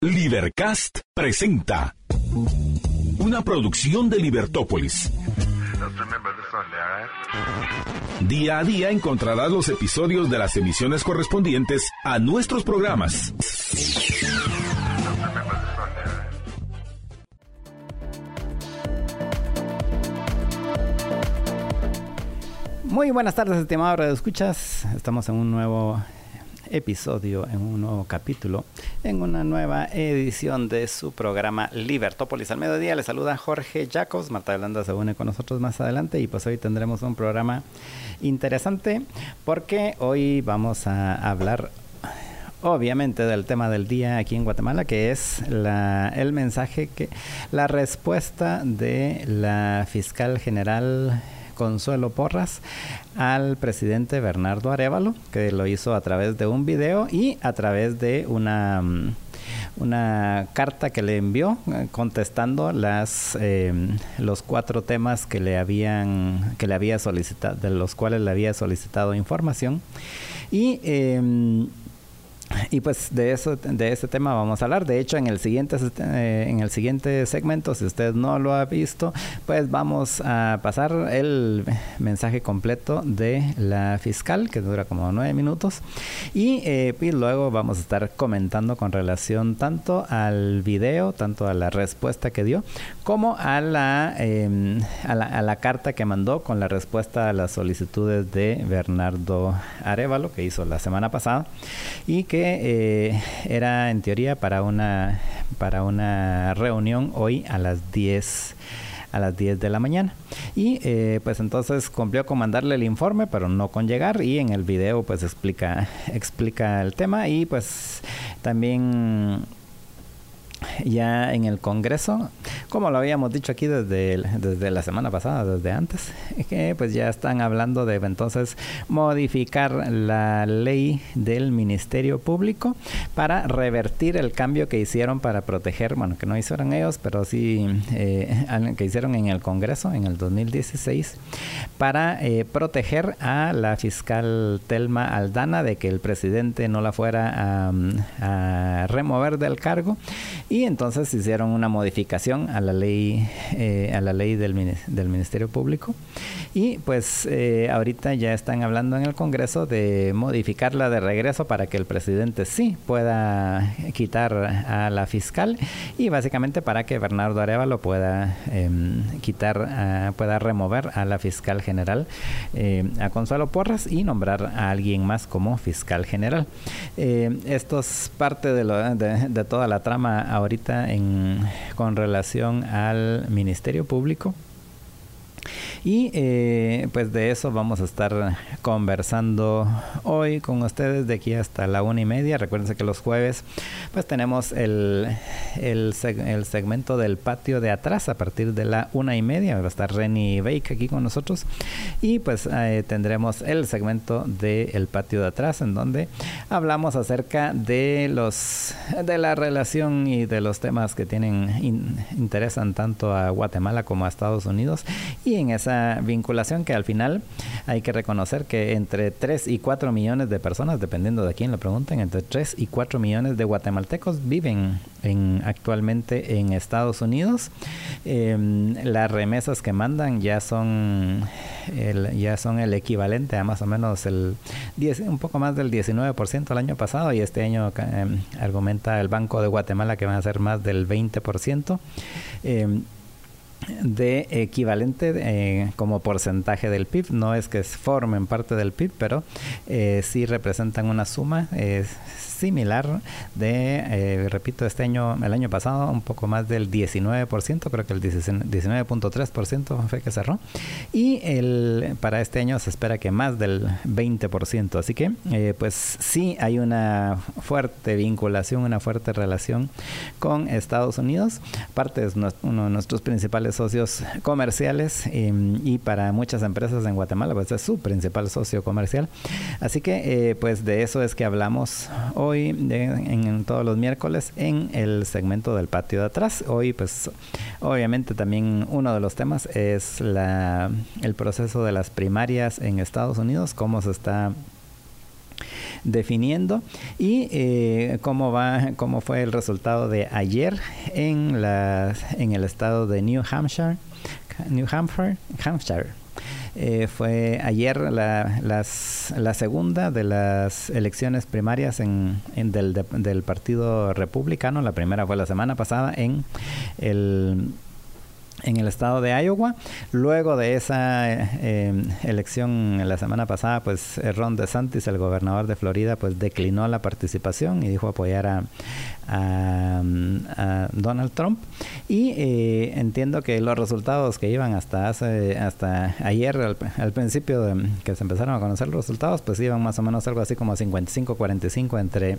Libercast presenta una producción de Libertópolis. Día a día encontrarás los episodios de las emisiones correspondientes a nuestros programas. Muy buenas tardes, estimados Radio Escuchas. Estamos en un nuevo episodio, en un nuevo capítulo, en una nueva edición de su programa Libertópolis al mediodía. Les saluda Jorge Jacos. Marta Yolanda se une con nosotros más adelante y pues hoy tendremos un programa interesante porque hoy vamos a hablar obviamente del tema del día aquí en Guatemala, que es la, el mensaje que la respuesta de la fiscal general Consuelo Porras al presidente Bernardo Arevalo, que lo hizo a través de un video y a través de una mm, una carta que le envió eh, contestando las eh, los cuatro temas que le habían que le había solicitado de los cuales le había solicitado información. Y eh, y pues de eso, de ese tema vamos a hablar. De hecho, en el siguiente, eh, en el siguiente segmento, si usted no lo ha visto, pues vamos a pasar el mensaje completo de la fiscal, que dura como nueve minutos, y, eh, y luego vamos a estar comentando con relación tanto al video, tanto a la respuesta que dio, como a la, em, a la, a la carta que mandó con la respuesta a las solicitudes de Bernardo Arevalo, que hizo la semana pasada, y que eh, era en teoría para una, para una reunión hoy a las 10 a las 10 de la mañana. Y eh, pues entonces cumplió con mandarle el informe, pero no con llegar. Y en el video pues explica, explica el tema. Y pues también ya en el Congreso, como lo habíamos dicho aquí desde, desde la semana pasada, desde antes, que pues ya están hablando de entonces modificar la ley del Ministerio Público para revertir el cambio que hicieron para proteger, bueno, que no hicieron ellos, pero sí eh, que hicieron en el Congreso en el 2016, para eh, proteger a la fiscal Telma Aldana de que el presidente no la fuera a, a remover del cargo y entonces hicieron una modificación a la ley eh, a la ley del, del, Ministerio Público. Y pues eh, ahorita ya están hablando en el Congreso de modificarla de regreso para que el presidente sí pueda quitar a la fiscal y básicamente para que Bernardo Arevalo pueda eh, quitar pueda remover a la fiscal general eh, a Consuelo Porras y nombrar a alguien más como fiscal general. Esto es parte de, lo, de, de toda la trama ahorita en, con relación al Ministerio Público. Y eh, pues de eso vamos a estar conversando hoy con ustedes de aquí hasta la una y media. Recuerden que los jueves pues tenemos el, el, el, segmento del patio de atrás a partir de la una y media. Va a estar Renny Bake aquí con nosotros. Y pues eh, tendremos el segmento del patio de atrás en donde hablamos acerca de los de la relación y de los temas que tienen in, interesan tanto a Guatemala como a Estados Unidos. Y esa vinculación que al final hay que reconocer que entre 3 y 4 millones de personas, dependiendo de quién lo pregunten, entre 3 y 4 millones de guatemaltecos viven en, actualmente en Estados Unidos. Eh, las remesas que mandan ya son el, ya son el equivalente a más o menos el 10, un poco más del 19% el año pasado y este año eh, argumenta el Banco de Guatemala que van a ser más del 20%. Eh, de equivalente eh, como porcentaje del PIB. No es que formen parte del PIB, pero eh, sí representan una suma eh, similar de, eh, repito, este año, el año pasado, un poco más del 19%, creo que el 19.3% fue que cerró. Y el, para este año se espera que más del 20%. Así que, eh, pues sí hay una fuerte vinculación, una fuerte relación con Estados Unidos. Parte es uno de nuestros principales socios comerciales eh, y para muchas empresas en Guatemala, pues es su principal socio comercial. Así que, eh, pues de eso es que hablamos hoy, en, en, todos los miércoles, en el segmento del patio de atrás. Hoy, pues, obviamente también uno de los temas es la, el proceso de las primarias en Estados Unidos, cómo se está definiendo y eh, cómo va, cómo fue el resultado de ayer en la, en el estado de New Hampshire, New Hampshire, Hampshire. Eh, fue ayer la, las, la, segunda de las elecciones primarias en, en del, del Partido Republicano. La primera fue la semana pasada en el en el estado de Iowa. Luego de esa eh, elección la semana pasada, pues Ron DeSantis, el gobernador de Florida, pues declinó la participación y dijo apoyar a, a, Donald Trump. Y eh, entiendo que los resultados que iban hasta hace, hasta ayer, al, principio de, que se empezaron a conocer los resultados, pues iban más o menos algo así como 55-45 entre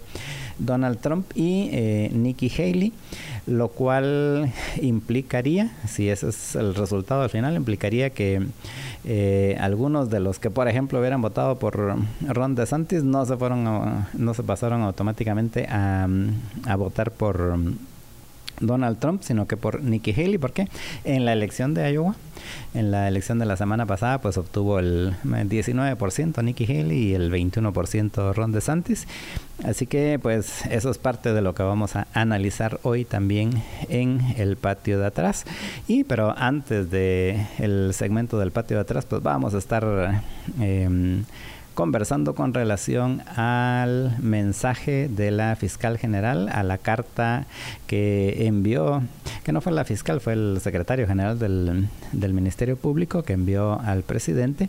Donald Trump y eh, Nikki Haley, lo cual implicaría, si ese es el resultado al final, implicaría que eh, algunos de los que, por ejemplo, hubieran votado por Ron DeSantis no se fueron, no se pasaron automáticamente a, a votar por Donald Trump, sino que por Nikki Haley, porque en la elección de Iowa, en la elección de la semana pasada, pues obtuvo el 19% Nikki Haley y el 21% Ron DeSantis. Así que pues eso es parte de lo que vamos a analizar hoy también en el patio de atrás. Y pero antes de el segmento del patio de atrás, pues vamos a estar eh, conversando con relación al mensaje de la fiscal general, a la carta que envió, que no fue la fiscal, fue el secretario general del, Ministerio Público que envió al presidente,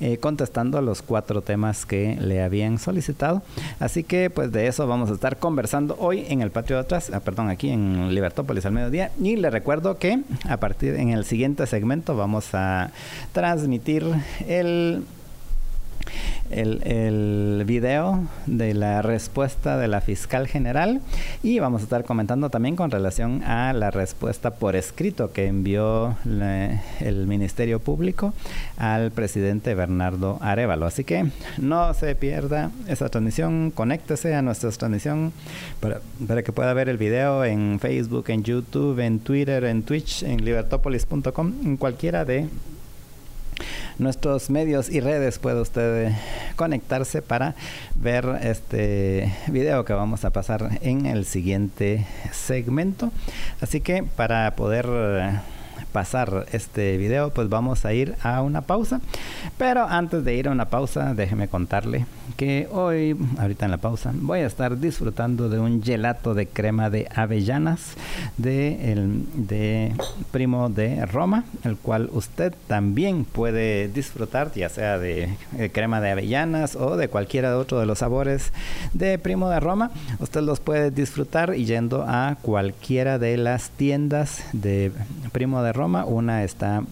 eh, contestando a los cuatro temas que le habían solicitado. Así que pues de eso vamos a estar conversando hoy en el patio de atrás, ah, perdón, aquí en Libertópolis al mediodía. Y le recuerdo que a partir en el siguiente segmento vamos a transmitir el el, video de la respuesta de la fiscal general y vamos a estar comentando también con relación a la respuesta por escrito que envió el Ministerio Público al presidente Bernardo Arevalo. Así que no se pierda esa transmisión, conéctese a nuestra transmisión para, para que pueda ver el video en Facebook, en YouTube, en Twitter, en Twitch, en libertopolis.com, en cualquiera de nuestros medios y redes puede usted conectarse para ver este video que vamos a pasar en el siguiente segmento. Así que para poder pasar este video, pues vamos a ir a una pausa. Pero antes de ir a una pausa, déjeme contarle que hoy, ahorita en la pausa, voy a estar disfrutando de un gelato de crema de avellanas de, el, de Primo de Roma, el cual usted también puede disfrutar, ya sea de, de crema de avellanas o de cualquiera otro de los sabores de Primo de Roma. Usted los puede disfrutar yendo a cualquiera de las tiendas de Primo de Roma una está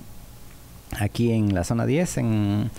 aquí en la zona 10, en,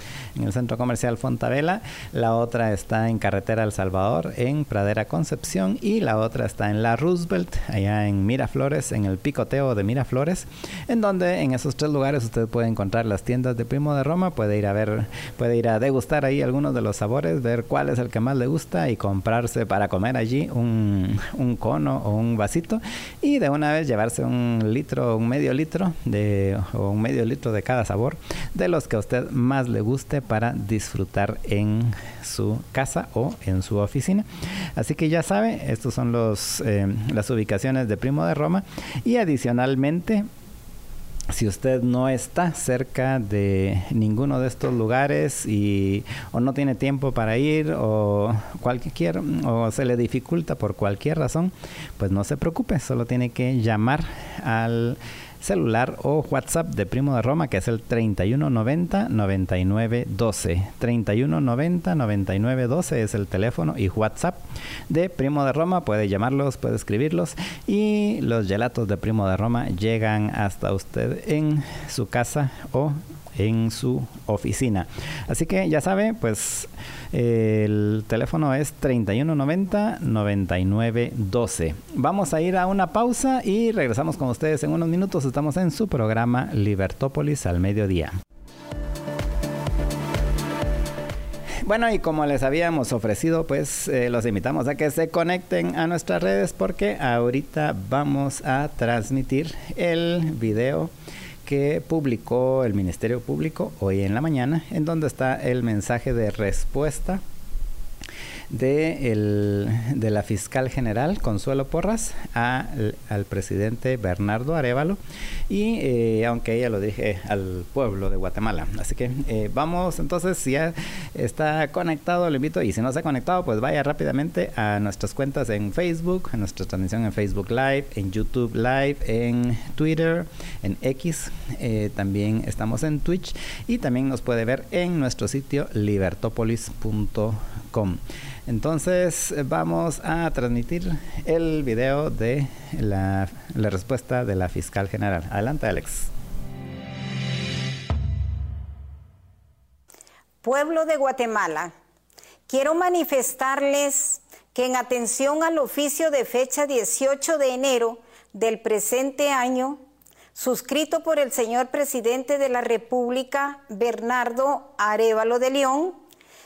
el centro comercial Fontavela. La otra está en Carretera El Salvador, en Pradera Concepción. Y la otra está en La Roosevelt, allá en Miraflores, en el picoteo de Miraflores. En donde en esos tres lugares usted puede encontrar las tiendas de Primo de Roma. Puede ir a ver, puede ir a degustar ahí algunos de los sabores, ver cuál es el que más le gusta y comprarse para comer allí un, un cono o un vasito. Y de una vez llevarse un litro, un medio litro de, o un medio litro de cada sabor de los que a usted más le guste para disfrutar en su casa o en su oficina. Así que ya sabe, estos son los, eh, las ubicaciones de Primo de Roma y adicionalmente si usted no está cerca de ninguno de estos lugares y o no tiene tiempo para ir o cualquier o se le dificulta por cualquier razón, pues no se preocupe, solo tiene que llamar al celular o WhatsApp de Primo de Roma, que es el 3190 9912. 3190 9912 es el teléfono y WhatsApp de Primo de Roma. Puede llamarlos, puede escribirlos y los gelatos de Primo de Roma llegan hasta usted en su casa o en su oficina. Así que ya sabe, pues el teléfono es 3190 9912. Vamos a ir a una pausa y regresamos con ustedes en unos minutos. Estamos en su programa Libertópolis al mediodía. Bueno, y como les habíamos ofrecido, pues eh, los invitamos a que se conecten a nuestras redes porque ahorita vamos a transmitir el video que publicó el Ministerio Público hoy en la mañana, en donde está el mensaje de respuesta de, la fiscal general Consuelo Porras al presidente Bernardo Arevalo y eh, aunque ella lo dije al pueblo de Guatemala. Así que eh, vamos entonces, si ya está conectado, lo invito y si no se ha conectado, pues vaya rápidamente a nuestras cuentas en Facebook, a nuestra transmisión en Facebook Live, en YouTube Live, en Twitter, en X, eh, también estamos en Twitch y también nos puede ver en nuestro sitio libertopolis.com. Entonces vamos a transmitir el video de la, la respuesta de la fiscal general. Adelante, Alex. Pueblo de Guatemala, quiero manifestarles que en atención al oficio de fecha 18 de enero del presente año, suscrito por el señor presidente de la República, Bernardo Arevalo de León,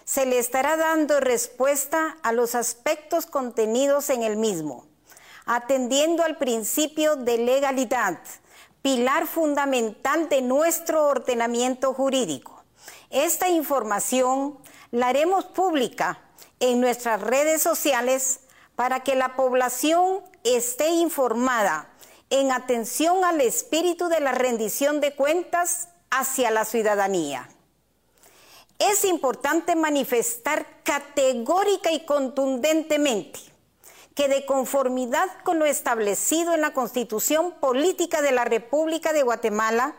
se le estará dando respuesta a los aspectos contenidos en el mismo, atendiendo al principio de legalidad, pilar fundamental de nuestro ordenamiento jurídico. Esta información la haremos pública en nuestras redes sociales para que la población esté informada en atención al espíritu de la rendición de cuentas hacia la ciudadanía es importante manifestar categórica y contundentemente que de conformidad con lo establecido en la Constitución Política de la República de Guatemala,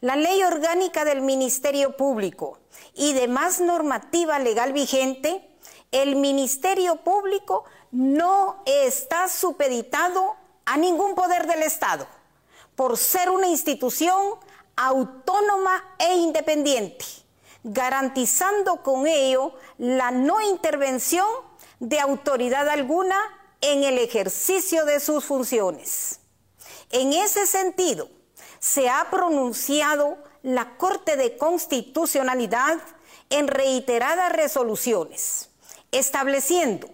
la Ley Orgánica del Ministerio Público y demás normativa legal vigente, el Ministerio Público no está supeditado a ningún poder del Estado, por ser una institución autónoma e independiente garantizando con ello la no intervención de autoridad alguna en el ejercicio de sus funciones. En ese sentido, se ha pronunciado la Corte de Constitucionalidad en reiteradas resoluciones, estableciendo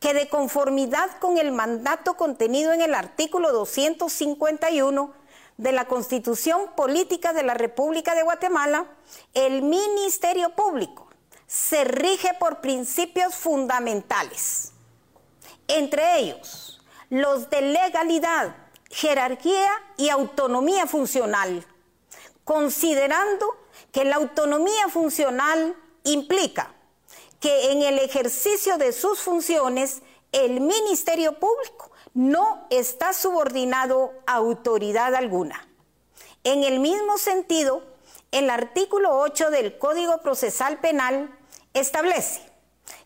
que de conformidad con el mandato contenido en el artículo 251 de la Constitución Política de la República de Guatemala, el Ministerio Público se rige por principios fundamentales, entre ellos los de legalidad, jerarquía y autonomía funcional, considerando que la autonomía funcional implica que en el ejercicio de sus funciones el Ministerio Público no está subordinado a autoridad alguna. En el mismo sentido, el artículo 8 del Código Procesal Penal establece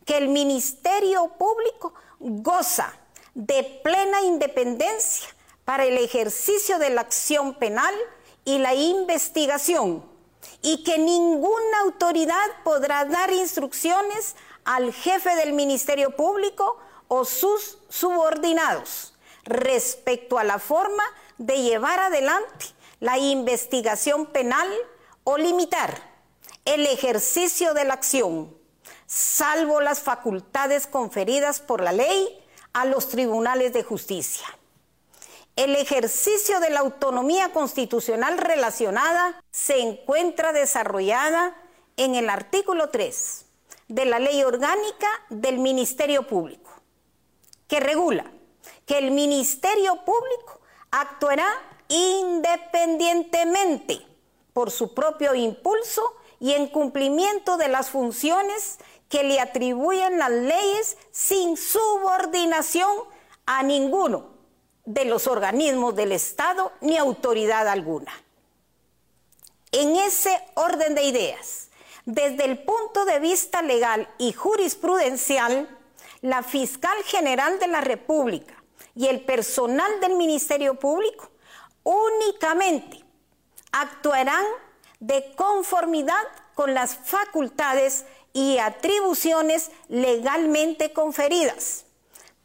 que el Ministerio Público goza de plena independencia para el ejercicio de la acción penal y la investigación y que ninguna autoridad podrá dar instrucciones al jefe del Ministerio Público o sus subordinados respecto a la forma de llevar adelante la investigación penal o limitar el ejercicio de la acción, salvo las facultades conferidas por la ley a los tribunales de justicia. El ejercicio de la autonomía constitucional relacionada se encuentra desarrollada en el artículo 3 de la Ley Orgánica del Ministerio Público, que regula que el Ministerio Público actuará independientemente por su propio impulso y en cumplimiento de las funciones que le atribuyen las leyes sin subordinación a ninguno de los organismos del Estado ni autoridad alguna. En ese orden de ideas, desde el punto de vista legal y jurisprudencial, la fiscal general de la República y el personal del Ministerio Público únicamente actuarán de conformidad con las facultades y atribuciones legalmente conferidas.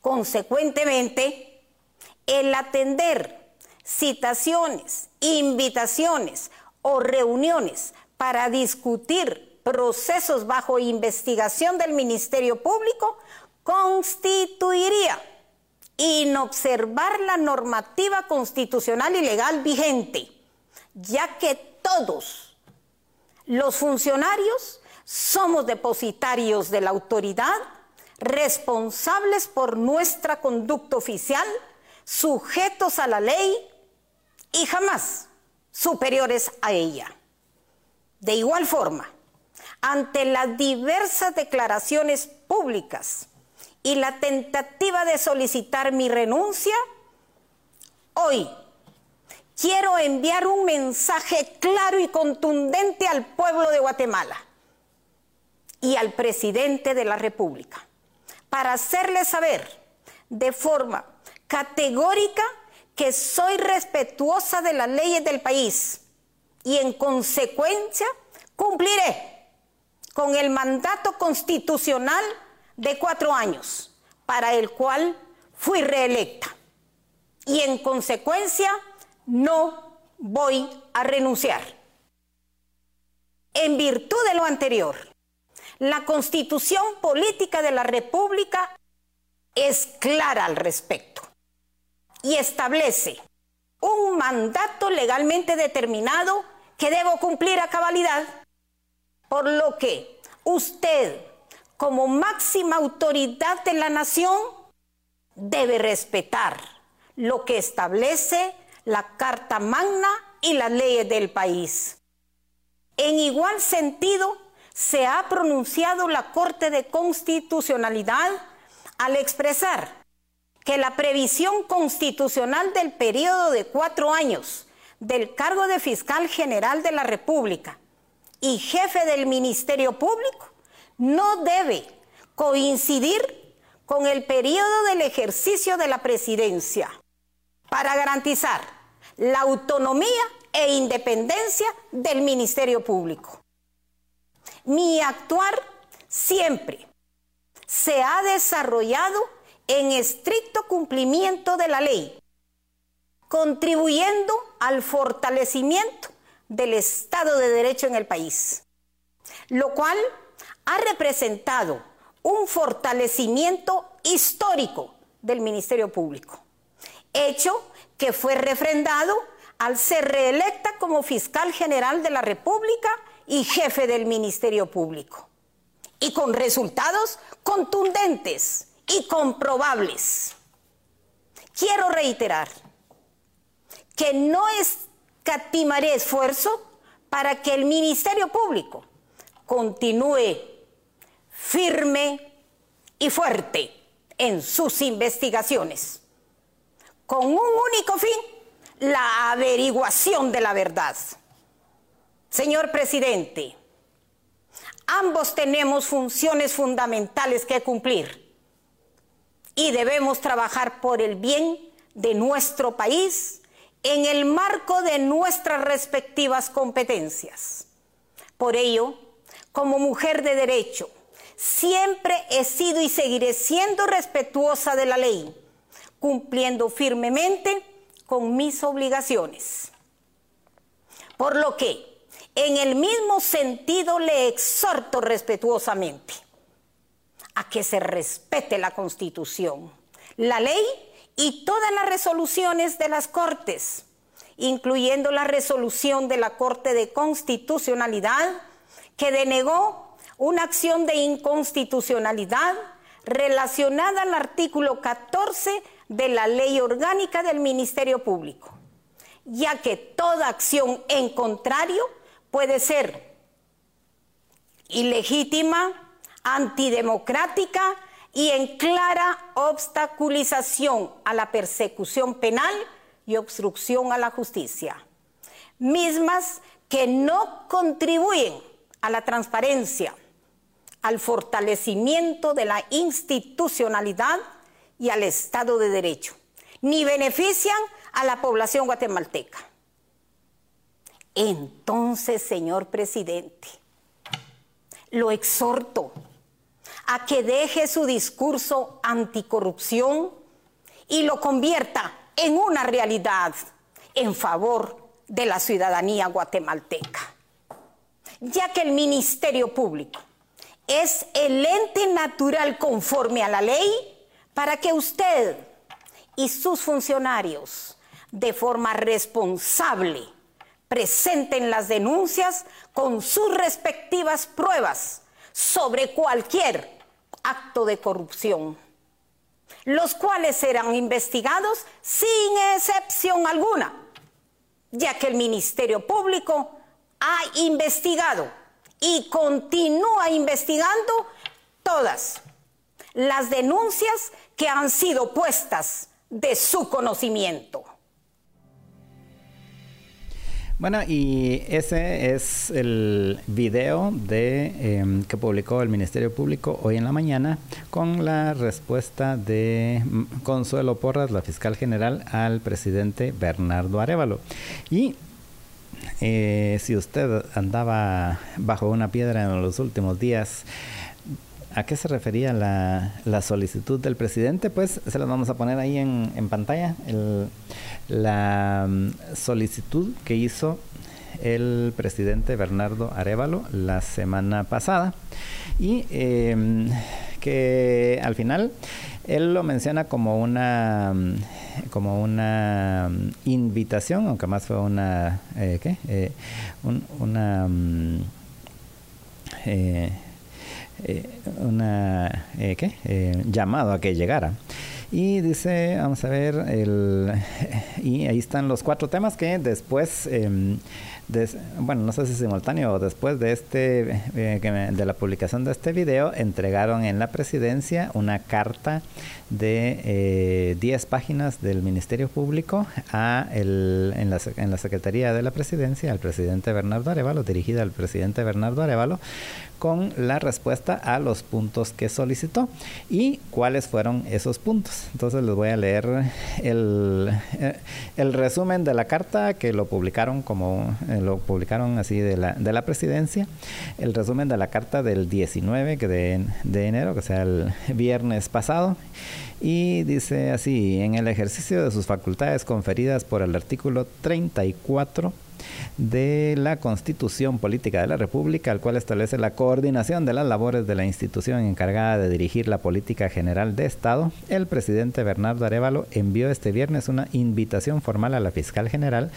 Consecuentemente, el atender citaciones, invitaciones o reuniones para discutir procesos bajo investigación del Ministerio Público constituiría inobservar la normativa constitucional y legal vigente, ya que todos los funcionarios somos depositarios de la autoridad responsables por nuestra conducta oficial, sujetos a la ley y jamás superiores a ella. De igual forma, ante las diversas declaraciones públicas y la tentativa de solicitar mi renuncia, hoy quiero enviar un mensaje claro y contundente al pueblo de Guatemala y al presidente de la República para hacerle saber de forma categórica que soy respetuosa de las leyes del país y en consecuencia cumpliré con el mandato constitucional de cuatro años para el cual fui reelecta. Y en consecuencia no voy a renunciar. En virtud de lo anterior, la constitución política de la República es clara al respecto y establece un mandato legalmente determinado que debo cumplir a cabalidad, por lo que usted, como máxima autoridad de la nación, debe respetar lo que establece la Carta Magna y las leyes del país. En igual sentido, se ha pronunciado la Corte de Constitucionalidad al expresar que la previsión constitucional del periodo de cuatro años del cargo de fiscal general de la República y jefe del Ministerio Público no debe coincidir con el periodo del ejercicio de la presidencia para garantizar la autonomía e independencia del Ministerio Público. Mi actuar siempre se ha desarrollado en estricto cumplimiento de la ley, contribuyendo al fortalecimiento del Estado de Derecho en el país, lo cual ha representado un fortalecimiento histórico del Ministerio Público, hecho que fue refrendado al ser reelecta como fiscal general de la República y jefe del Ministerio Público, y con resultados contundentes y comprobables. Quiero reiterar que no escatimaré esfuerzo para que el Ministerio Público continúe firme y fuerte en sus investigaciones, con un único fin, la averiguación de la verdad. Señor presidente, ambos tenemos funciones fundamentales que cumplir y debemos trabajar por el bien de nuestro país en el marco de nuestras respectivas competencias. Por ello, como mujer de derecho, siempre he sido y seguiré siendo respetuosa de la ley, cumpliendo firmemente con mis obligaciones. Por lo que, en el mismo sentido, le exhorto respetuosamente a que se respete la Constitución, la ley y todas las resoluciones de las Cortes, incluyendo la resolución de la Corte de Constitucionalidad que denegó una acción de inconstitucionalidad relacionada al artículo 14 de la Ley Orgánica del Ministerio Público, ya que toda acción en contrario puede ser ilegítima, antidemocrática y en clara obstaculización a la persecución penal y obstrucción a la justicia, mismas que no contribuyen a la transparencia, al fortalecimiento de la institucionalidad y al Estado de Derecho, ni benefician a la población guatemalteca. Entonces, señor presidente, lo exhorto a que deje su discurso anticorrupción y lo convierta en una realidad en favor de la ciudadanía guatemalteca, ya que el Ministerio Público es el ente natural conforme a la ley para que usted y sus funcionarios de forma responsable presenten las denuncias con sus respectivas pruebas sobre cualquier acto de corrupción, los cuales serán investigados sin excepción alguna, ya que el Ministerio Público ha investigado y continúa investigando todas las denuncias que han sido puestas de su conocimiento. Bueno, y ese es el video de em, que publicó el Ministerio Público hoy en la mañana con la respuesta de mm, Consuelo Porras, la fiscal general, al presidente Bernardo Arevalo. Y eh, si usted andaba bajo una piedra en los últimos días, ¿A qué se refería la, solicitud del presidente? Pues se las vamos a poner ahí en, pantalla. la mm, solicitud que hizo el presidente Bernardo Arevalo la semana pasada y em, que al final él lo menciona como una mm, como una mm, invitación aunque más fue una eh, ¿qué? Eh, una eh, eh, una eh, ¿qué? Eh, llamado a que llegara. Y dice, vamos a ver, el, y ahí están los cuatro temas que después bueno, no sé si simultáneo o después de este, eh, de la publicación de este video, entregaron en la presidencia una carta de 10 eh, páginas del Ministerio Público a el, en, la, en la Secretaría de la Presidencia al presidente Bernardo Arevalo, dirigida al presidente Bernardo Arevalo, con la respuesta a los puntos que solicitó. Y cuáles fueron esos puntos. Entonces les voy a leer el, eh, resumen de la carta que lo publicaron como lo publicaron así de la, de la presidencia, el resumen de la carta del 19 de, de enero, que sea el viernes pasado, y dice así, en el ejercicio de sus facultades conferidas por el artículo 34 de la Constitución Política de la República, al cual establece la coordinación de las labores de la institución encargada de dirigir la política general de Estado, el presidente Bernardo Arevalo envió este viernes una invitación formal a la fiscal general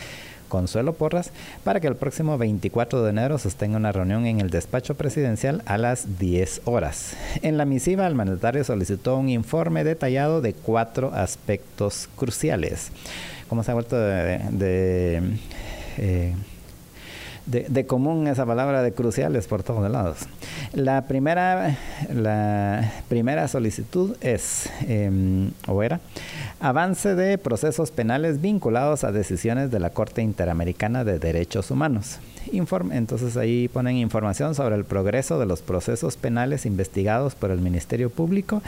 Consuelo Porras para que el próximo 24 de enero sostenga una reunión en el despacho presidencial a las 10 horas. En la misiva, el mandatario solicitó un informe detallado de cuatro aspectos cruciales. Como se ha vuelto de, eh, de, común esa palabra de cruciales por todos lados. La primera, la primera solicitud es, em, o era, avance de procesos penales vinculados a decisiones de la Corte Interamericana de Derechos Humanos. Entonces ahí ponen información sobre el progreso de los procesos penales investigados por el Ministerio Público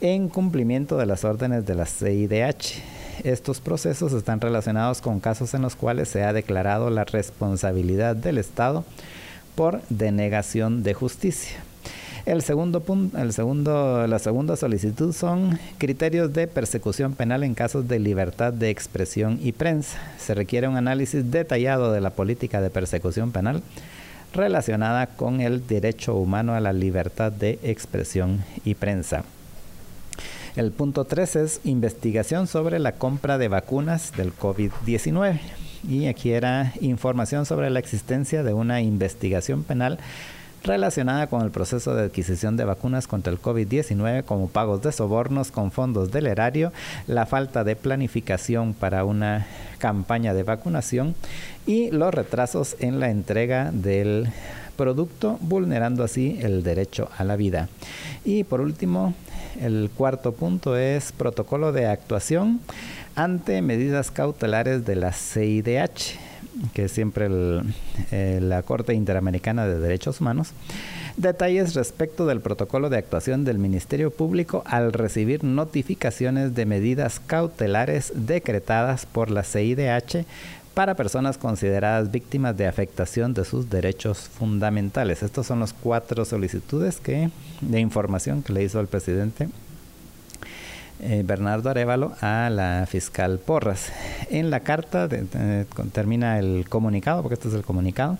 en cumplimiento de las órdenes de la CIDH estos procesos están relacionados con casos en los cuales se ha declarado la responsabilidad del Estado por denegación de justicia. El segundo punto, el segundo, la segunda solicitud son criterios de persecución penal en casos de libertad de expresión y prensa. Se requiere un análisis detallado de la política de persecución penal relacionada con el derecho humano a la libertad de expresión y prensa. El punto 3 es investigación sobre la compra de vacunas del COVID-19. Y aquí era información sobre la existencia de una investigación penal relacionada con el proceso de adquisición de vacunas contra el COVID-19 como pagos de sobornos con fondos del erario, la falta de planificación para una campaña de vacunación y los retrasos en la entrega del producto, vulnerando así el derecho a la vida. Y por último, el cuarto punto es protocolo de actuación ante medidas cautelares de la CIDH, que es siempre la Corte Interamericana de Derechos Humanos. Detalles respecto del protocolo de actuación del Ministerio Público al recibir notificaciones de medidas cautelares decretadas por la CIDH para personas consideradas víctimas de afectación de sus derechos fundamentales. Estos son los cuatro solicitudes que, de información que le hizo el presidente eh, Bernardo Arevalo a la fiscal Porras. En la carta, termina el comunicado, porque este es el comunicado,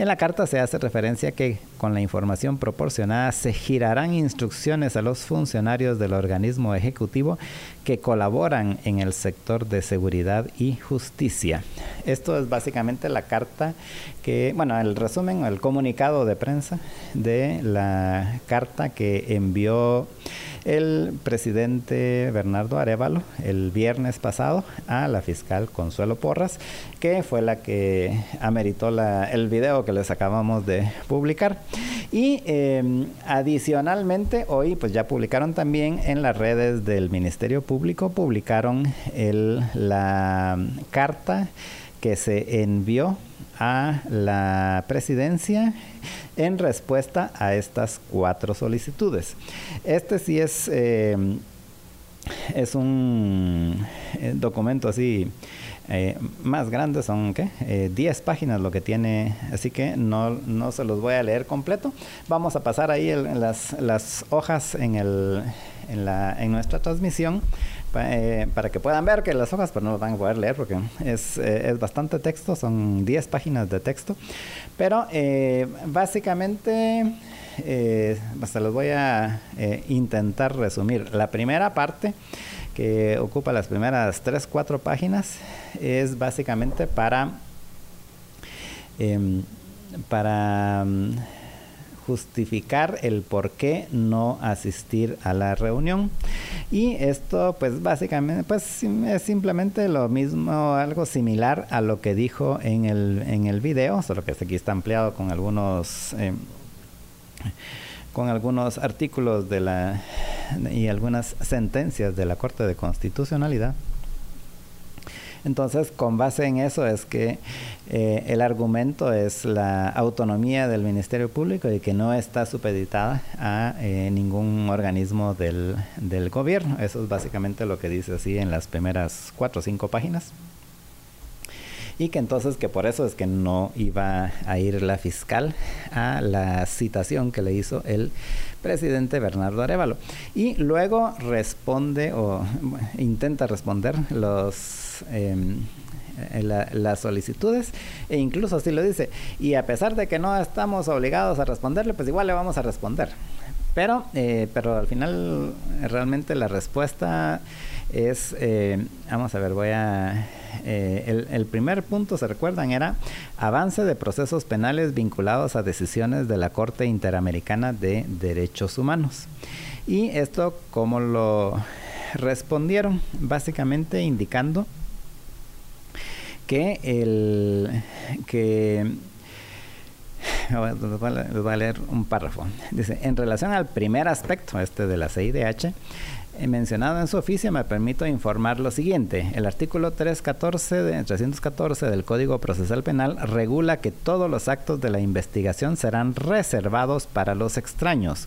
en la carta se hace referencia que con la información proporcionada se girarán instrucciones a los funcionarios del organismo ejecutivo que colaboran en el sector de seguridad y justicia. Esto es básicamente la carta que, bueno, el resumen, el comunicado de prensa de la carta que envió el presidente Bernardo Arevalo el viernes pasado a la fiscal Consuelo Porras, que fue la que ameritó la, el video que les acabamos de publicar. Y em, adicionalmente, hoy pues ya publicaron también en las redes del Ministerio Público, publicaron el, la carta que se envió a la presidencia en respuesta a estas cuatro solicitudes. Este sí es, eh, es un eh, documento así eh, más grande, son ¿qué? 10 páginas lo que tiene, así que no, no, se los voy a leer completo. Vamos a pasar ahí las, las hojas en, el, en, la, en nuestra transmisión eh, para que puedan ver que las hojas pues no lo van a poder leer porque es, eh, es bastante texto, son 10 páginas de texto, pero eh, básicamente hasta los voy a intentar resumir. La primera parte que ocupa las primeras 3, 4 páginas es básicamente para em, para justificar el por qué no asistir a la reunión. Y esto pues básicamente pues es simplemente lo mismo, algo similar a lo que dijo en el, en el video, solo que aquí está ampliado con algunos... Eh, con algunos artículos de la y algunas sentencias de la Corte de Constitucionalidad entonces, con base en eso es que eh, el argumento es la autonomía del Ministerio Público y que no está supeditada a eh, ningún organismo del, del gobierno. Eso es básicamente lo que dice así en las primeras cuatro o cinco páginas y que entonces que por eso es que no iba a ir la fiscal a la citación que le hizo el presidente Bernardo Arevalo. Y luego responde o intenta responder los Em, las solicitudes e incluso así lo dice y a pesar de que no estamos obligados a responderle pues igual le vamos a responder. Pero eh, pero al final realmente la respuesta es eh, vamos a ver voy a eh, el, el, primer punto se recuerdan era avance de procesos penales vinculados a decisiones de la Corte Interamericana de Derechos Humanos. Y esto como lo respondieron básicamente indicando que el que les voy a leer un párrafo. Dice, en relación al primer aspecto, este de la CIDH, mencionado en su oficio, me permito informar lo siguiente. El artículo 314 de, 314 del Código Procesal Penal regula que todos los actos de la investigación serán reservados para los extraños.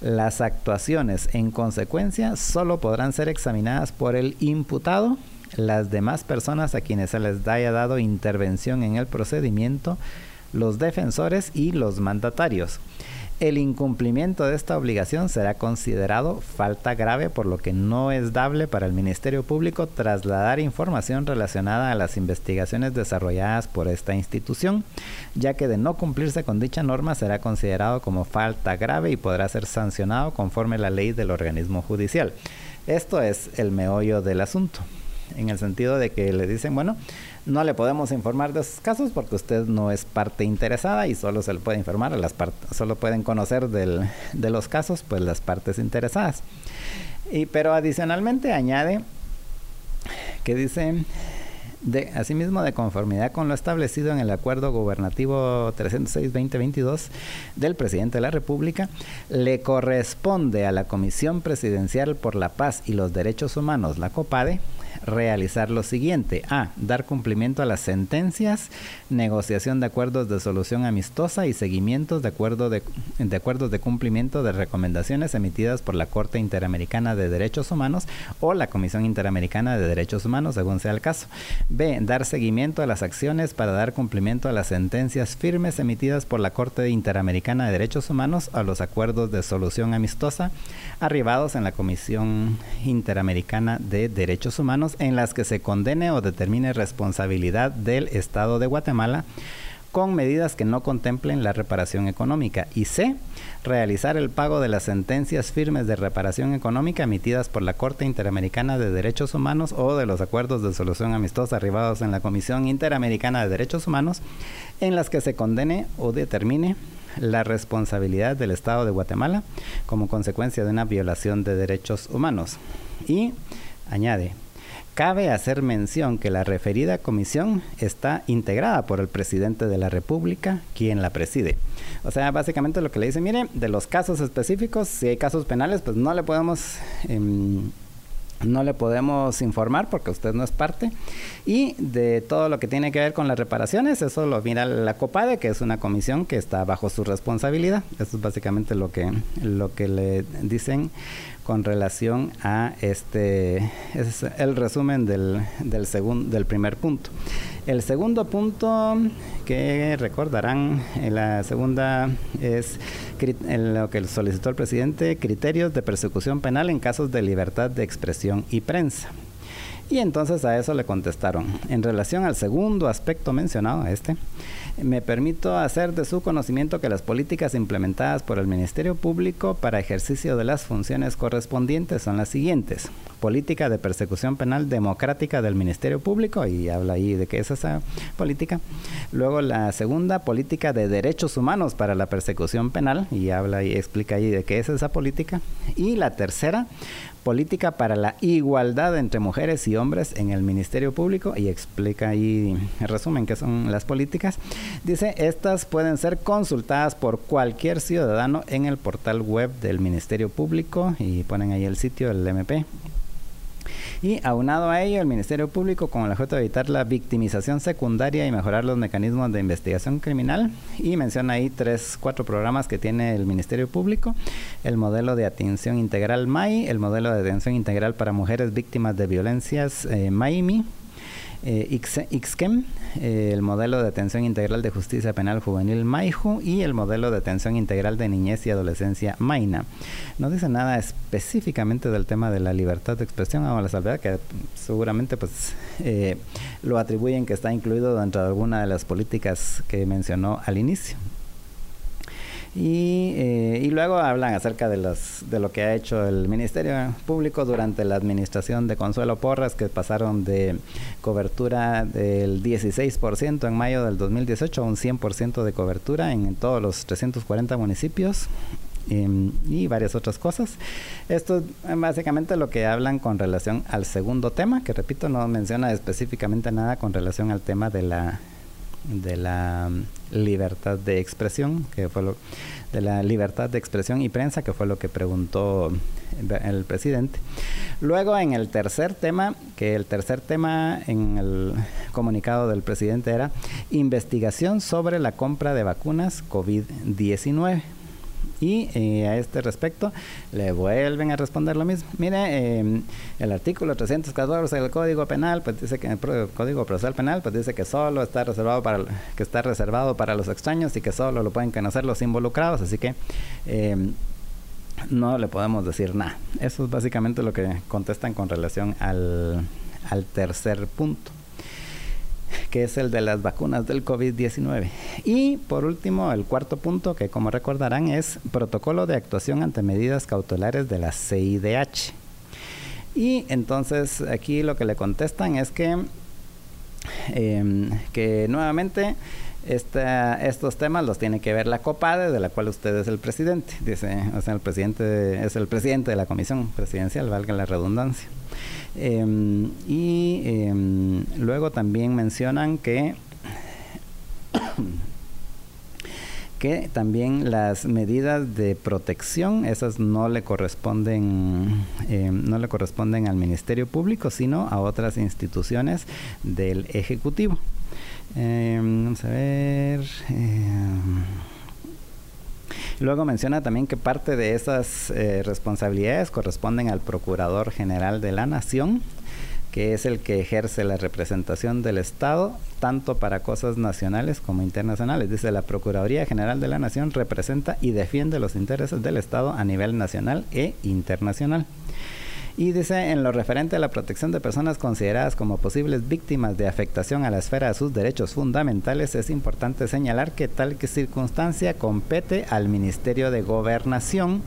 Las actuaciones, en consecuencia, solo podrán ser examinadas por el imputado las demás personas a quienes se les haya dado intervención en el procedimiento, los defensores y los mandatarios. El incumplimiento de esta obligación será considerado falta grave por lo que no es dable para el Ministerio Público trasladar información relacionada a las investigaciones desarrolladas por esta institución, ya que de no cumplirse con dicha norma será considerado como falta grave y podrá ser sancionado conforme la ley del organismo judicial. Esto es el meollo del asunto en el sentido de que le dicen, bueno, no le podemos informar de esos casos porque usted no es parte interesada y solo se le puede informar a las solo pueden conocer del, de los casos pues las partes interesadas. Y, pero adicionalmente añade que dice de, asimismo, de conformidad con lo establecido en el Acuerdo Gubernativo 306-2022 del Presidente de la República, le corresponde a la Comisión Presidencial por la Paz y los Derechos Humanos, la COPADE, realizar lo siguiente. A. Dar cumplimiento a las sentencias, negociación de acuerdos de solución amistosa y seguimientos de, acuerdo de, de acuerdos de cumplimiento de recomendaciones emitidas por la Corte Interamericana de Derechos Humanos o la Comisión Interamericana de Derechos Humanos, según sea el caso. B. Dar seguimiento a las acciones para dar cumplimiento a las sentencias firmes emitidas por la Corte Interamericana de Derechos Humanos a los acuerdos de solución amistosa arribados en la Comisión Interamericana de Derechos Humanos en las que se condene o determine responsabilidad del Estado de Guatemala con medidas que no contemplen la reparación económica. Y C, realizar el pago de las sentencias firmes de reparación económica emitidas por la Corte Interamericana de Derechos Humanos o de los acuerdos de solución amistosa arribados en la Comisión Interamericana de Derechos Humanos en las que se condene o determine la responsabilidad del Estado de Guatemala como consecuencia de una violación de derechos humanos. Y añade, Cabe hacer mención que la referida comisión está integrada por el presidente de la República, quien la preside. O sea, básicamente lo que le dice, mire, de los casos específicos, si hay casos penales, pues no le podemos... Em, no le podemos informar porque usted no es parte. Y de todo lo que tiene que ver con las reparaciones, eso lo mira la COPADE, que es una comisión que está bajo su responsabilidad. Eso es básicamente lo que, lo que le dicen con relación a este, es el resumen del, del, del primer punto. El segundo punto que recordarán, en la segunda es lo que solicitó el presidente, criterios de persecución penal en casos de libertad de expresión y prensa. Y entonces a eso le contestaron. En relación al segundo aspecto mencionado, este, me permito hacer de su conocimiento que las políticas implementadas por el Ministerio Público para ejercicio de las funciones correspondientes son las siguientes. Política de persecución penal democrática del Ministerio Público, y habla ahí de qué es esa política. Luego la segunda, política de derechos humanos para la persecución penal, y habla y explica ahí de qué es esa política. Y la tercera, política para la igualdad entre mujeres y hombres en el Ministerio Público y explica ahí, en resumen, qué son las políticas. Dice, estas pueden ser consultadas por cualquier ciudadano en el portal web del Ministerio Público y ponen ahí el sitio del MP y aunado a ello, el Ministerio Público, con el objeto de evitar la victimización secundaria y mejorar los mecanismos de investigación criminal, y menciona ahí tres, cuatro programas que tiene el Ministerio Público, el modelo de atención integral MAI, el modelo de atención integral para mujeres víctimas de violencias eh, MAIMI, eh, eh, el modelo de atención integral de justicia penal juvenil MAIJU y el modelo de atención integral de niñez y adolescencia MAINA. No dice nada específicamente del tema de la libertad de expresión a la salvedad que seguramente pues eh, lo atribuyen que está incluido dentro de alguna de las políticas que mencionó al inicio. Y, eh, y, luego hablan acerca de, los, de lo que ha hecho el Ministerio Público durante la administración de Consuelo Porras, que pasaron de cobertura del 16% en mayo del 2018 a un 100% de cobertura en, todos los 340 municipios. Em, y varias otras cosas. Esto es básicamente lo que hablan con relación al segundo tema, que repito, no menciona específicamente nada con relación al tema de la de la mm, libertad de expresión, que fue lo, de la libertad de expresión y prensa, que fue lo que preguntó el presidente. Luego en el tercer tema, que el tercer tema en el comunicado del presidente era investigación sobre la compra de vacunas COVID-19. Y eh, a este respecto le vuelven a responder lo mismo. Mire, em, el artículo 314 del Código Penal, pues dice que el Código Procesal Penal, pues dice que solo está reservado para que está reservado para los extraños y que solo lo pueden conocer los involucrados. Así que em, no le podemos decir nada. Eso es básicamente lo que contestan con relación al tercer punto que es el de las vacunas del COVID-19. Y por último, el cuarto punto, que como recordarán es protocolo de actuación ante medidas cautelares de la CIDH. Y entonces aquí lo que le contestan es que, em, que nuevamente estos temas los tiene que ver la COPADE, de la cual usted es el presidente. Dice, o sea, el presidente es el presidente de la comisión presidencial, valga la redundancia. Em, y em, luego también mencionan que que también las medidas de protección esas no le corresponden em, no le corresponden al ministerio público sino a otras instituciones del ejecutivo. Vamos a ver Luego menciona también que parte de esas eh, responsabilidades corresponden al Procurador General de la Nación, que es el que ejerce la representación del Estado, tanto para cosas nacionales como internacionales. Dice, la Procuraduría General de la Nación representa y defiende los intereses del Estado a nivel nacional e internacional. Y dice, en lo referente a la protección de personas consideradas como posibles víctimas de afectación a la esfera de sus derechos fundamentales, es importante señalar que tal circunstancia compete al Ministerio de Gobernación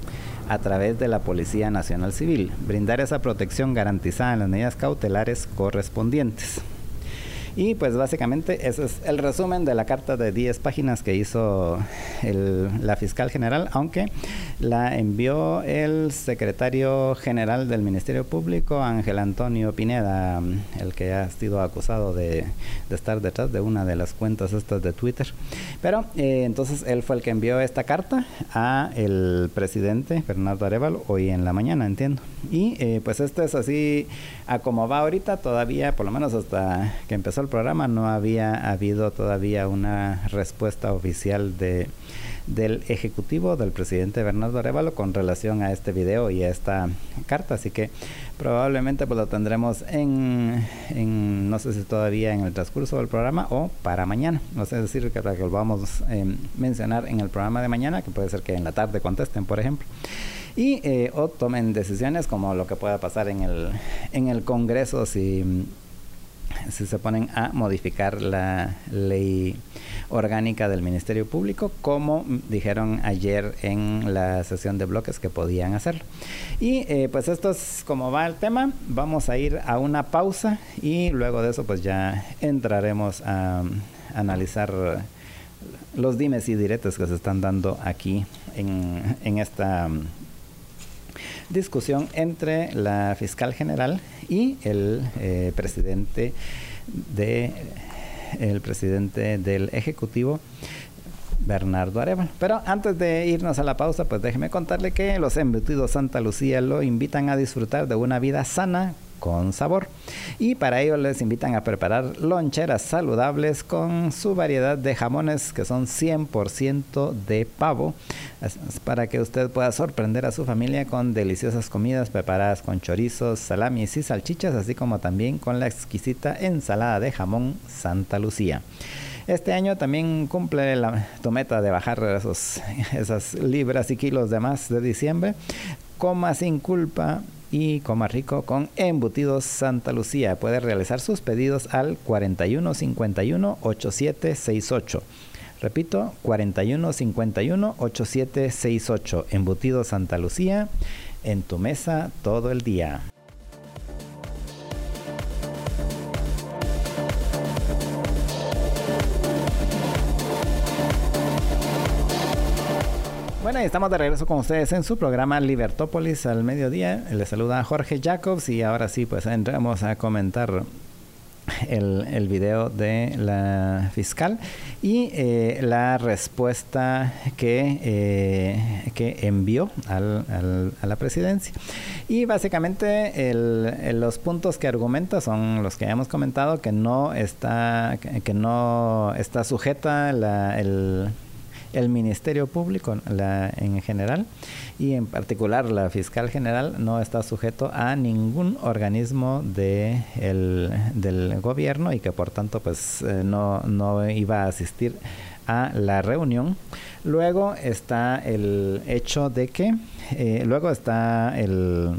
a través de la Policía Nacional Civil, brindar esa protección garantizada en las medidas cautelares correspondientes. Y pues básicamente ese es el resumen de la carta de 10 páginas que hizo la fiscal general, aunque la envió el secretario general del Ministerio Público, Ángel Antonio Pineda, el que ha sido acusado de, estar detrás de una de las cuentas estas de Twitter. Pero eh, entonces él fue el que envió esta carta a el presidente Fernando Arevalo hoy en la mañana, entiendo. Y eh, pues esto es así a como va ahorita, todavía, por lo menos hasta que empezó el programa, no había habido todavía una respuesta oficial de del Ejecutivo del presidente Bernardo Arevalo con relación a este video y a esta carta. Así que probablemente pues lo tendremos en, en no sé si todavía en el transcurso del programa o para mañana. No sé decir que lo vamos a eh, mencionar en el programa de mañana, que puede ser que en la tarde contesten, por ejemplo y eh, o tomen decisiones como lo que pueda pasar en el, en el Congreso si, si se ponen a modificar la ley orgánica del Ministerio Público, como dijeron ayer en la sesión de bloques que podían hacerlo. Y eh, pues esto es como va el tema. Vamos a ir a una pausa y luego de eso pues ya entraremos a analizar los dimes y diretes que se están dando aquí en, en esta discusión entre la fiscal general y el eh, presidente de el presidente del ejecutivo Bernardo Arevalo. Pero antes de irnos a la pausa, pues déjeme contarle que los embutidos Santa Lucía lo invitan a disfrutar de una vida sana, con sabor. Y para ello les invitan a preparar loncheras saludables con su variedad de jamones que son 100% de pavo, para que usted pueda sorprender a su familia con deliciosas comidas preparadas con chorizos, salamis y salchichas, así como también con la exquisita ensalada de jamón Santa Lucía. Este año también cumple la, tu meta de bajar esos, esas libras y kilos de más de diciembre. Coma sin culpa y coma rico con embutidos Santa Lucía. Puede realizar sus pedidos al 4151 8768. Repito, 4151 8768. Embutidos Santa Lucía en tu mesa todo el día. Bueno, estamos de regreso con ustedes en su programa Libertópolis al mediodía. Les saluda Jorge Jacobs y ahora sí, pues entramos a comentar el, el video de la fiscal y eh, la respuesta que, eh, que envió al, a la presidencia. Y básicamente los puntos que argumenta son los que hemos comentado, que no está, no está sujeta la, el el Ministerio Público en general y en particular la fiscal general no está sujeto a ningún organismo de del gobierno y que por tanto pues eh, no, no iba a asistir a la reunión. Luego está el hecho de que, eh, luego está el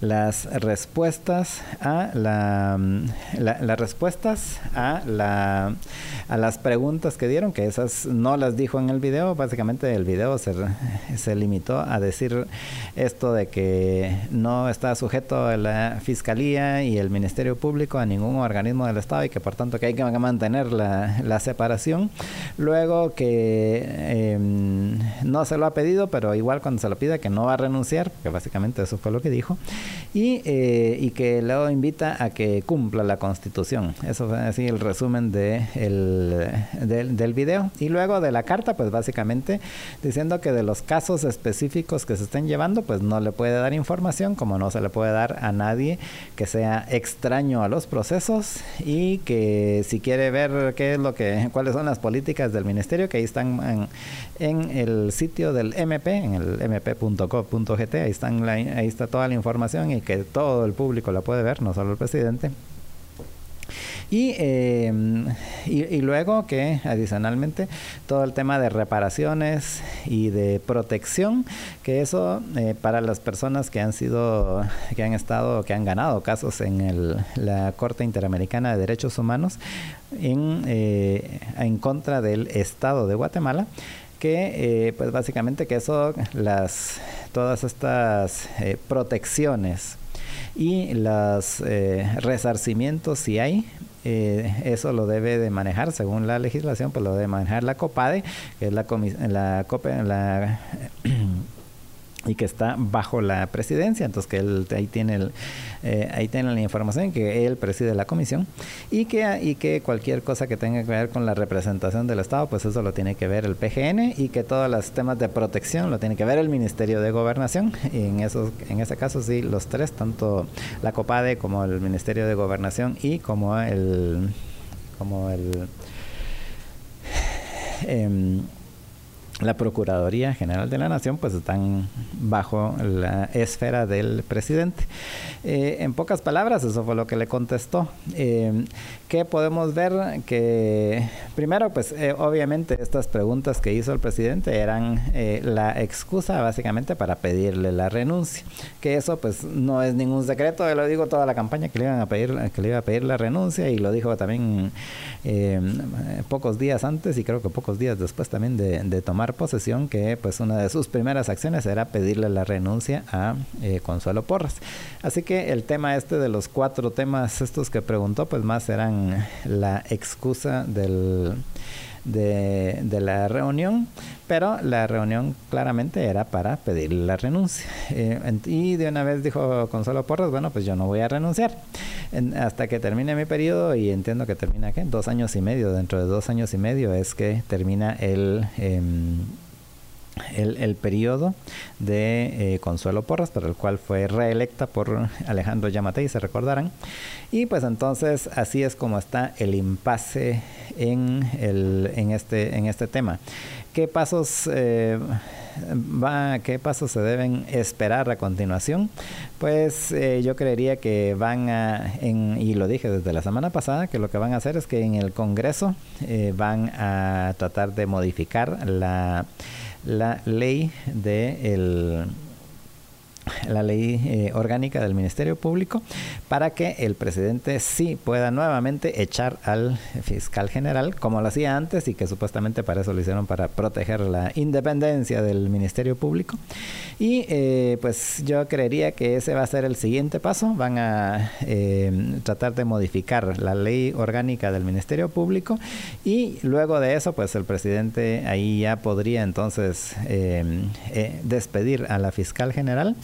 las respuestas a la, las respuestas a la a las preguntas que dieron que esas no las dijo en el video. Básicamente el video se, se limitó a decir esto de que no está sujeto a la fiscalía y el ministerio público a ningún organismo del estado y que por tanto que hay que mantener la, la separación. Luego que em, no se lo ha pedido pero igual cuando se lo pida que no va a renunciar que básicamente eso fue lo que dijo y, eh, y que luego invita a que cumpla la constitución. Eso fue así el resumen de el, del, video. Y luego de la carta, pues básicamente diciendo que de los casos específicos que se estén llevando, pues no le puede dar información, como no se le puede dar a nadie que sea extraño a los procesos y que si quiere ver qué es lo que, cuáles son las políticas del ministerio, que ahí están en, en el sitio del MP, en el mp.gov.gt, ahí están ahí está toda la información y que todo el público la puede ver, no solo el presidente. Y, em, y, luego que adicionalmente todo el tema de reparaciones y de protección, que eso eh, para las personas que han sido, que han estado, que han ganado casos en el, la Corte Interamericana de Derechos Humanos en, eh, en contra del Estado de Guatemala, que eh, pues básicamente que eso las todas estas eh, protecciones y los eh, resarcimientos si hay eso lo debe de manejar según la legislación pues lo debe manejar la COPADE que es la, la, la y que está bajo la presidencia, entonces que él ahí tiene el, eh, ahí tiene la información que él preside la comisión y que y que cualquier cosa que tenga que ver con la representación del Estado, pues eso lo tiene que ver el PGN y que todos los temas de protección lo tiene que ver el Ministerio de Gobernación. Y en esos en ese caso sí los tres, tanto la COPADE como el Ministerio de Gobernación y como el como el eh, la Procuraduría General de la Nación pues están bajo la esfera del presidente. Eh, en pocas palabras, eso fue lo que le contestó. Eh, ¿Qué podemos ver? Que primero, pues eh, obviamente estas preguntas que hizo el presidente eran la excusa básicamente para pedirle la renuncia. Que eso pues no es ningún secreto, lo digo toda la campaña que le iban a pedir, que le iba a pedir la renuncia y lo dijo también pocos días antes y creo que pocos días después también de tomar posesión que pues una de sus primeras acciones era pedirle la renuncia a eh, Consuelo Porras. Así que el tema este de los cuatro temas estos que preguntó pues más la excusa del de, la reunión, pero la reunión claramente era para pedirle la renuncia. Eh, y de una vez dijo Consuelo Porras, bueno, pues yo no voy a renunciar hasta que termine mi periodo y entiendo que termina, ¿qué? Dos años y medio, dentro de dos años y medio es que termina el... Em, el, periodo de eh, Consuelo Porras, para el cual fue reelecta por Alejandro Yamatei, se recordarán. Y pues entonces así es como está el impasse en, el, en, este, en este tema. ¿Qué pasos, eh, va, ¿Qué pasos se deben esperar a continuación? Pues eh, yo creería que van a, y lo dije desde la semana pasada, que lo que van a hacer es que en el Congreso van a tratar de modificar la la ley de el la ley eh, orgánica del Ministerio Público para que el presidente sí pueda nuevamente echar al fiscal general como lo hacía antes y que supuestamente para eso lo hicieron para proteger la independencia del Ministerio Público. Y eh, pues yo creería que ese va a ser el siguiente paso. Van a eh, tratar de modificar la ley orgánica del Ministerio Público y luego de eso pues el presidente ahí ya podría entonces despedir a la fiscal general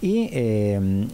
y eh,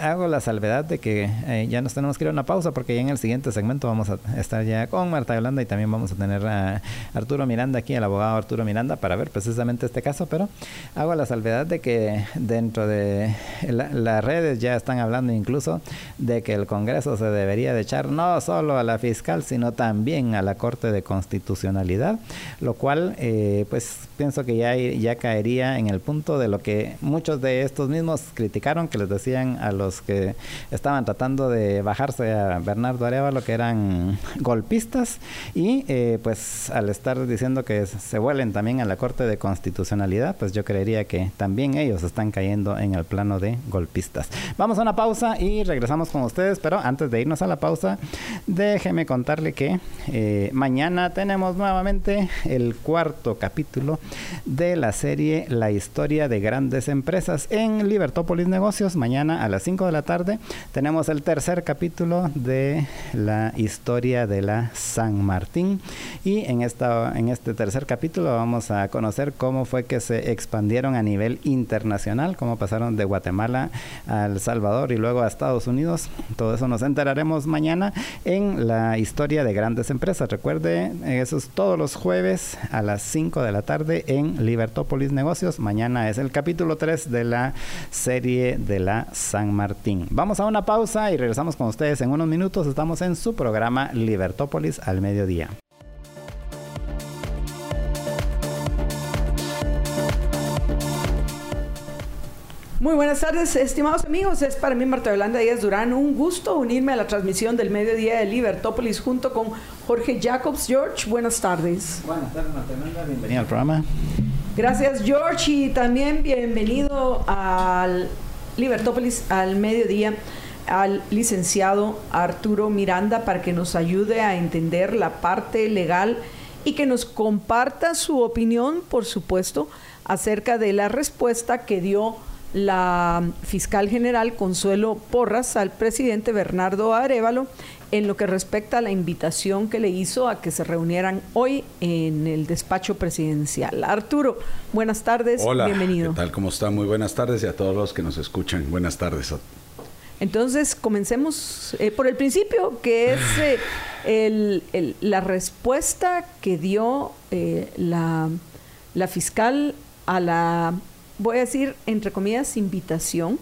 hago la salvedad de que eh, ya nos tenemos que ir a una pausa porque ya en el siguiente segmento vamos a estar ya con Marta Yolanda y también vamos a tener a Arturo Miranda aquí, el abogado Arturo Miranda, para ver precisamente este caso, pero hago la salvedad de que dentro de las redes ya están hablando incluso de que el Congreso se debería de echar no solo a la fiscal, sino también a la Corte de Constitucionalidad, lo cual eh, pues pienso que ya, ya caería en el punto de lo que muchos de estos mismos criticaron, que les decían a los que estaban tratando de bajarse a Bernardo Arevalo que eran golpistas y eh, pues al estar diciendo que se vuelen también a la Corte de Constitucionalidad, pues yo creería que también ellos están cayendo en el plano de golpistas. Vamos a una pausa y regresamos con ustedes, pero antes de irnos a la pausa, déjeme contarle que eh, mañana tenemos nuevamente el cuarto capítulo de la serie La historia de grandes empresas en Libertópolis Negocios. Mañana a las 5 de la tarde tenemos el tercer capítulo de la historia de la San Martín. Y en, esta, en este tercer capítulo vamos a conocer cómo fue que se expandieron a nivel internacional, cómo pasaron de Guatemala a El Salvador y luego a Estados Unidos. Todo eso nos enteraremos mañana en la historia de grandes empresas. Recuerde, eso es todos los jueves a las 5 de la tarde en Libertópolis Negocios. Mañana es el capítulo 3 de la serie de la San Martín. Vamos a una pausa y regresamos con ustedes en unos minutos. Estamos en su programa Libertópolis al mediodía. Muy buenas tardes, estimados amigos. Es para mí, Marta Yolanda Díaz Durán, un gusto unirme a la transmisión del mediodía de Libertópolis junto con Jorge Jacobs. George, buenas tardes. Buenas tardes, Marta Yolanda. Bienvenido al programa. Gracias, George, y también bienvenido al Libertópolis al mediodía al licenciado Arturo Miranda para que nos ayude a entender la parte legal y que nos comparta su opinión, por supuesto, acerca de la respuesta que dio la fiscal general Consuelo Porras al presidente Bernardo Arevalo en lo que respecta a la invitación que le hizo a que se reunieran hoy en el despacho presidencial. Arturo, buenas tardes, Hola, bienvenido. ¿Qué tal? ¿Cómo está? Muy buenas tardes y a todos los que nos escuchan. Buenas tardes. Entonces, comencemos eh, por el principio, que es eh, la respuesta que dio eh, la, la fiscal a la voy a decir entre comillas invitación.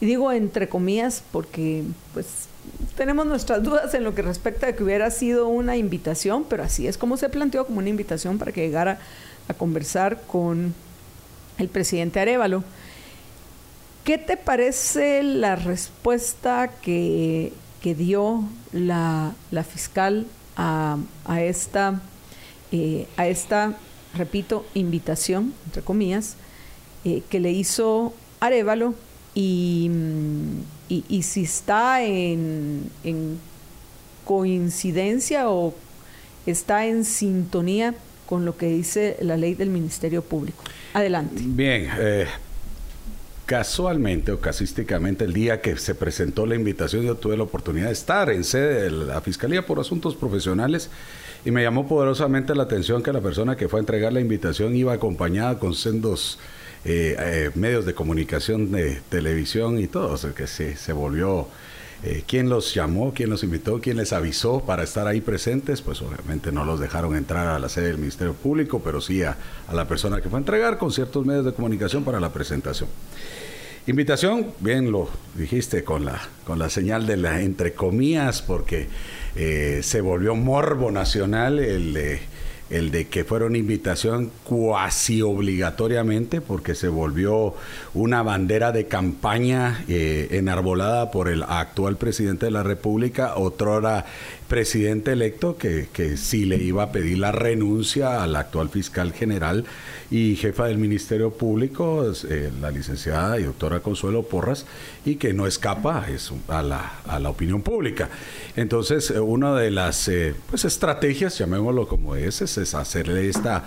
Y digo entre comillas porque pues tenemos nuestras dudas en lo que respecta a que hubiera sido una invitación, pero así es como se planteó como una invitación para que llegara a conversar con el presidente Arevalo. ¿Qué te parece la respuesta que, dio la, fiscal a, esta, eh, a esta, repito, invitación, entre comillas, eh, que le hizo Arevalo y, y, si está en, coincidencia o está en sintonía con lo que dice la ley del Ministerio Público. Adelante. Bien, eh, casualmente o casísticamente el día que se presentó la invitación yo tuve la oportunidad de estar en sede de la Fiscalía por Asuntos Profesionales y me llamó poderosamente la atención que la persona que fue a entregar la invitación iba acompañada con sendos eh, eh, medios de comunicación de televisión y todo, o sea que se, se volvió... Eh, ¿Quién los llamó? ¿Quién los invitó? ¿Quién les avisó para estar ahí presentes? Pues obviamente no los dejaron entrar a la sede del Ministerio Público, pero sí a, a la persona que fue a entregar con ciertos medios de comunicación para la presentación. Invitación, bien lo dijiste con la, con la señal de la entre comillas, porque se volvió morbo nacional el el de que fuera una invitación cuasi obligatoriamente porque se volvió una bandera de campaña eh, enarbolada por el actual presidente de la República, otrora presidente electo, que, que sí le iba a pedir la renuncia al actual fiscal general y jefa del Ministerio Público, eh, la licenciada y doctora Consuelo Porras, y que no escapa a, la, a la opinión pública. Entonces, eh, una de las eh, pues, estrategias, llamémoslo como es, es, hacerle esta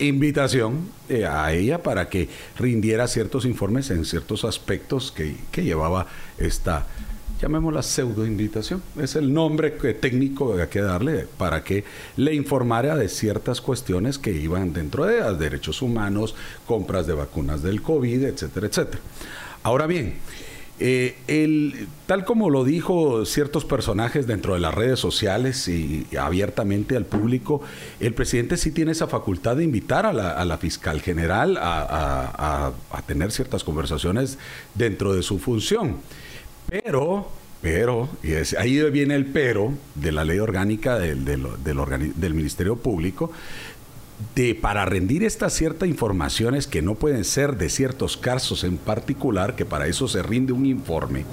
invitación a ella para que rindiera ciertos informes en ciertos aspectos que, que llevaba esta llamémosla pseudo invitación, es el nombre técnico que hay que darle para que le informara de ciertas cuestiones que iban dentro de las derechos humanos, compras de vacunas del COVID, etcétera, etcétera. Ahora bien, eh, el, tal como lo dijo ciertos personajes dentro de las redes sociales y, abiertamente al público, el presidente sí tiene esa facultad de invitar a la, fiscal general a, tener ciertas conversaciones dentro de su función. Pero, pero, y ahí viene el pero de la ley orgánica del, del, Ministerio Público, de para rendir estas ciertas informaciones que no pueden ser de ciertos casos en particular, que para eso se rinde un informe,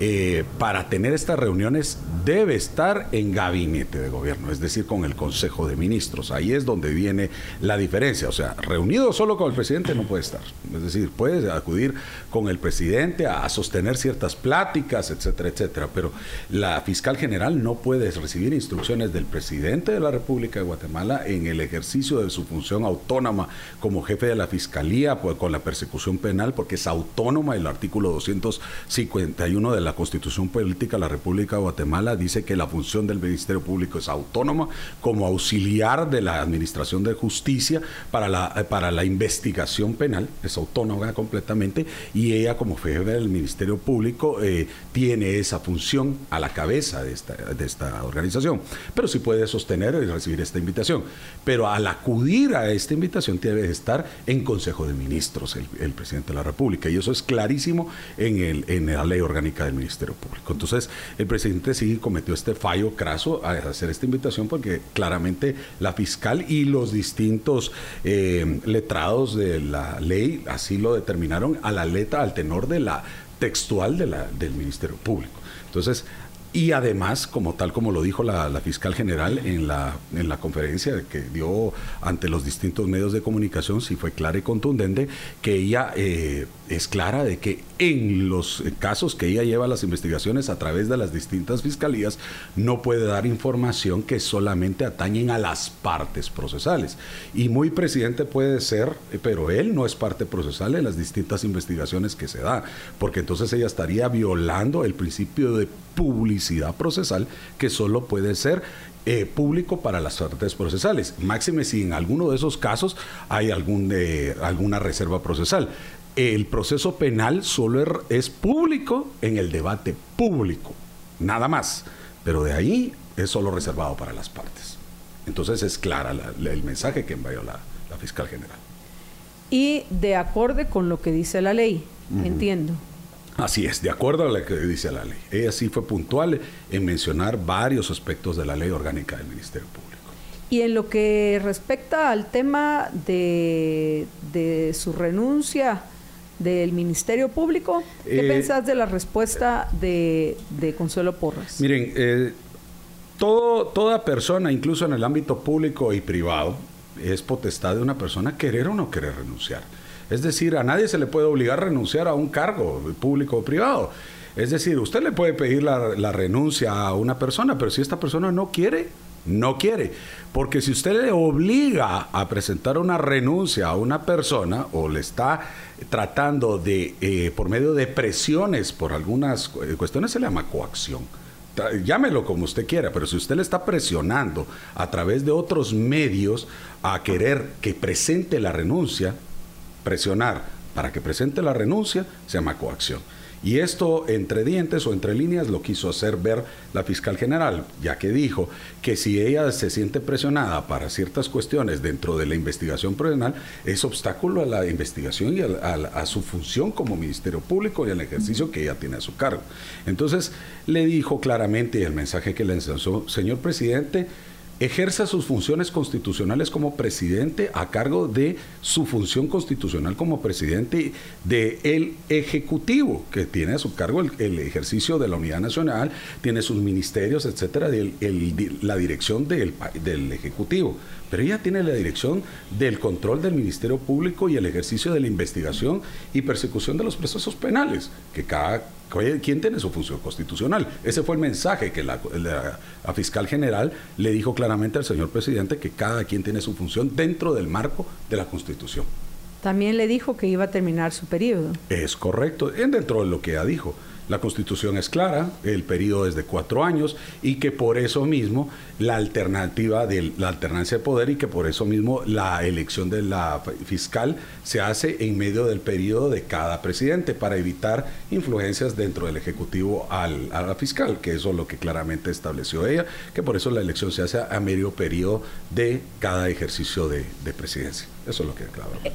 eh, para tener estas reuniones debe estar en gabinete de gobierno, es decir, con el Consejo de Ministros. Ahí es donde viene la diferencia. O sea, reunido solo con el presidente no puede estar. Es decir, puede acudir con el presidente a, sostener ciertas pláticas, etcétera, etcétera. Pero la fiscal general no puede recibir instrucciones del presidente de la República de Guatemala en el ejercicio de su función autónoma como jefe de la fiscalía pues, con la persecución penal, porque es autónoma el artículo 251 de la la Constitución Política de la República de Guatemala dice que la función del Ministerio Público es autónoma como auxiliar de la Administración de Justicia para la, eh, para la investigación penal, es autónoma completamente, y ella como jefe del Ministerio Público eh, tiene esa función a la cabeza de esta, de esta organización. Pero sí puede sostener y recibir esta invitación. Pero al acudir a esta invitación debe estar en Consejo de Ministros el, presidente de la República, y eso es clarísimo en, el, en la ley orgánica del Ministerio Público. Entonces, el presidente sí cometió este fallo craso a hacer esta invitación porque claramente la fiscal y los distintos eh, letrados de la ley así lo determinaron a la letra, al tenor de la textual de la, del Ministerio Público. Entonces, y además, como tal como lo dijo la, fiscal general en la, en la conferencia que dio ante los distintos medios de comunicación, sí fue clara y contundente, que ella eh, es clara de que en los casos que ella lleva las investigaciones a través de las distintas fiscalías, no puede dar información que solamente atañen a las partes procesales. Y muy presidente puede ser, pero él no es parte procesal en las distintas investigaciones que se da, porque entonces ella estaría violando el principio de publicidad procesal que solo puede ser eh, público para las partes procesales. Máxime si en alguno de esos casos hay algún, de alguna reserva procesal el proceso penal solo er, es público en el debate público, nada más. Pero de ahí es solo reservado para las partes. Entonces es clara el mensaje que envió la, fiscal general. Y de acuerdo con lo que dice la ley, entiendo. Así es, de acuerdo a lo que dice la ley. Ella sí fue puntual en mencionar varios aspectos de la ley orgánica del Ministerio Público. Y en lo que respecta al tema de, de su renuncia, del Ministerio Público. ¿Qué eh, pensás de la respuesta de, Consuelo Porras? Miren, eh, todo, toda persona, incluso en el ámbito público y privado, es potestad de una persona querer o no querer renunciar. Es decir, a nadie se le puede obligar a renunciar a un cargo público o privado. Es decir, usted le puede pedir la, renuncia a una persona, pero si esta persona no quiere, no quiere. Porque si usted le obliga a presentar una renuncia a una persona o le está tratando de, eh, por medio de presiones por algunas eh, cuestiones, se le llama coacción. Llámelo como usted quiera, pero si usted le está presionando a través de otros medios a querer que presente la renuncia, presionar para que presente la renuncia, se llama coacción. Y esto entre dientes o entre líneas lo quiso hacer ver la fiscal general, ya que dijo que si ella se siente presionada para ciertas cuestiones dentro de la investigación penal, es obstáculo a la investigación y a, su función como Ministerio Público y al ejercicio que ella tiene a su cargo. Entonces le dijo claramente el mensaje que le ensalzó, señor presidente, ejerza sus funciones constitucionales como presidente a cargo de su función constitucional como presidente del el Ejecutivo, que tiene a su cargo el, ejercicio de la unidad nacional, tiene sus ministerios, etcétera, la dirección del, del Ejecutivo pero ella tiene la dirección del control del Ministerio Público y el ejercicio de la investigación y persecución de los procesos penales, que cada quien tiene su función constitucional. Ese fue el mensaje que la, fiscal general le dijo claramente al señor presidente que cada quien tiene su función dentro del marco de la Constitución. También le dijo que iba a terminar su periodo. Es correcto, dentro de lo que ella dijo. La constitución es clara, el periodo es de cuatro años y que por eso mismo la alternativa de la alternancia de poder y que por eso mismo la elección de la fiscal se hace en medio del periodo de cada presidente para evitar influencias dentro del Ejecutivo al, a la fiscal, que eso es lo que claramente estableció ella, que por eso la elección se hace a medio periodo de cada ejercicio de, de presidencia. Eso es lo que.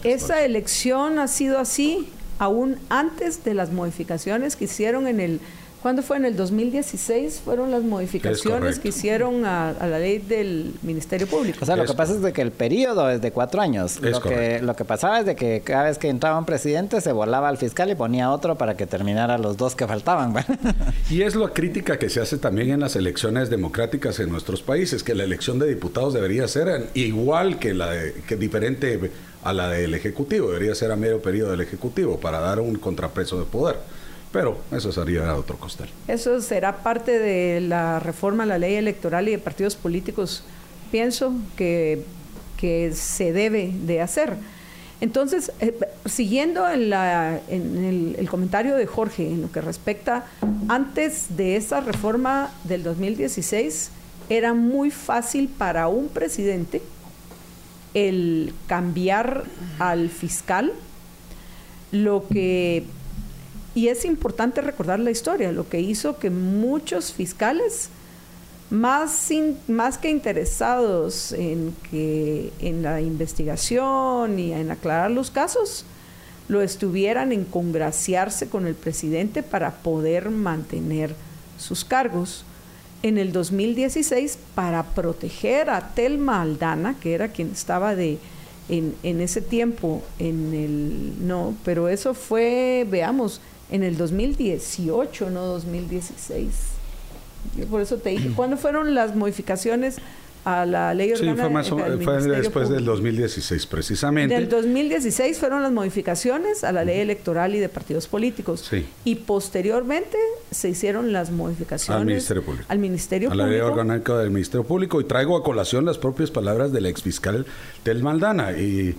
¿Esa elección ha sido así aún antes de las modificaciones que hicieron en el ¿Cuándo fue? En el 2016 fueron las modificaciones que hicieron a, la ley del Ministerio Público. O sea, lo que pasa es de que el periodo es de cuatro años. lo, que, lo que pasaba es de que cada vez que entraba un presidente se volaba al fiscal y ponía otro para que terminara los dos que faltaban. y es la crítica que se hace también en las elecciones democráticas en nuestros países, que la elección de diputados debería ser igual que la de, que diferente a la del Ejecutivo, debería ser a medio periodo del Ejecutivo para dar un contrapeso de poder. Pero eso sería otro costal. Eso será parte de la reforma a la ley electoral y de partidos políticos, pienso que, que se debe de hacer. Entonces, eh, siguiendo en, la, en el, comentario de Jorge en lo que respecta, antes de esa reforma del 2016, era muy fácil para un presidente el cambiar al fiscal, lo que y es importante recordar la historia, lo que hizo que muchos fiscales, más, más que interesados en, que, en la investigación y en aclarar los casos, lo estuvieran en congraciarse con el presidente para poder mantener sus cargos. En el 2016, para proteger a Telma Aldana, que era quien estaba de, en, en ese tiempo en el... No, pero eso fue, veamos, en el 2018, no 2016. Yo por eso te dije, ¿cuándo fueron las modificaciones a la ley orgánica? Sí, fue, después del 2016, precisamente. Del 2016 fueron las modificaciones a la ley electoral y de partidos políticos. Sí. Y posteriormente se hicieron las modificaciones al Ministerio Público. Al Ministerio a la ley orgánica del Ministerio Público. Y traigo a colación las propias palabras del exfiscal del Maldana. Y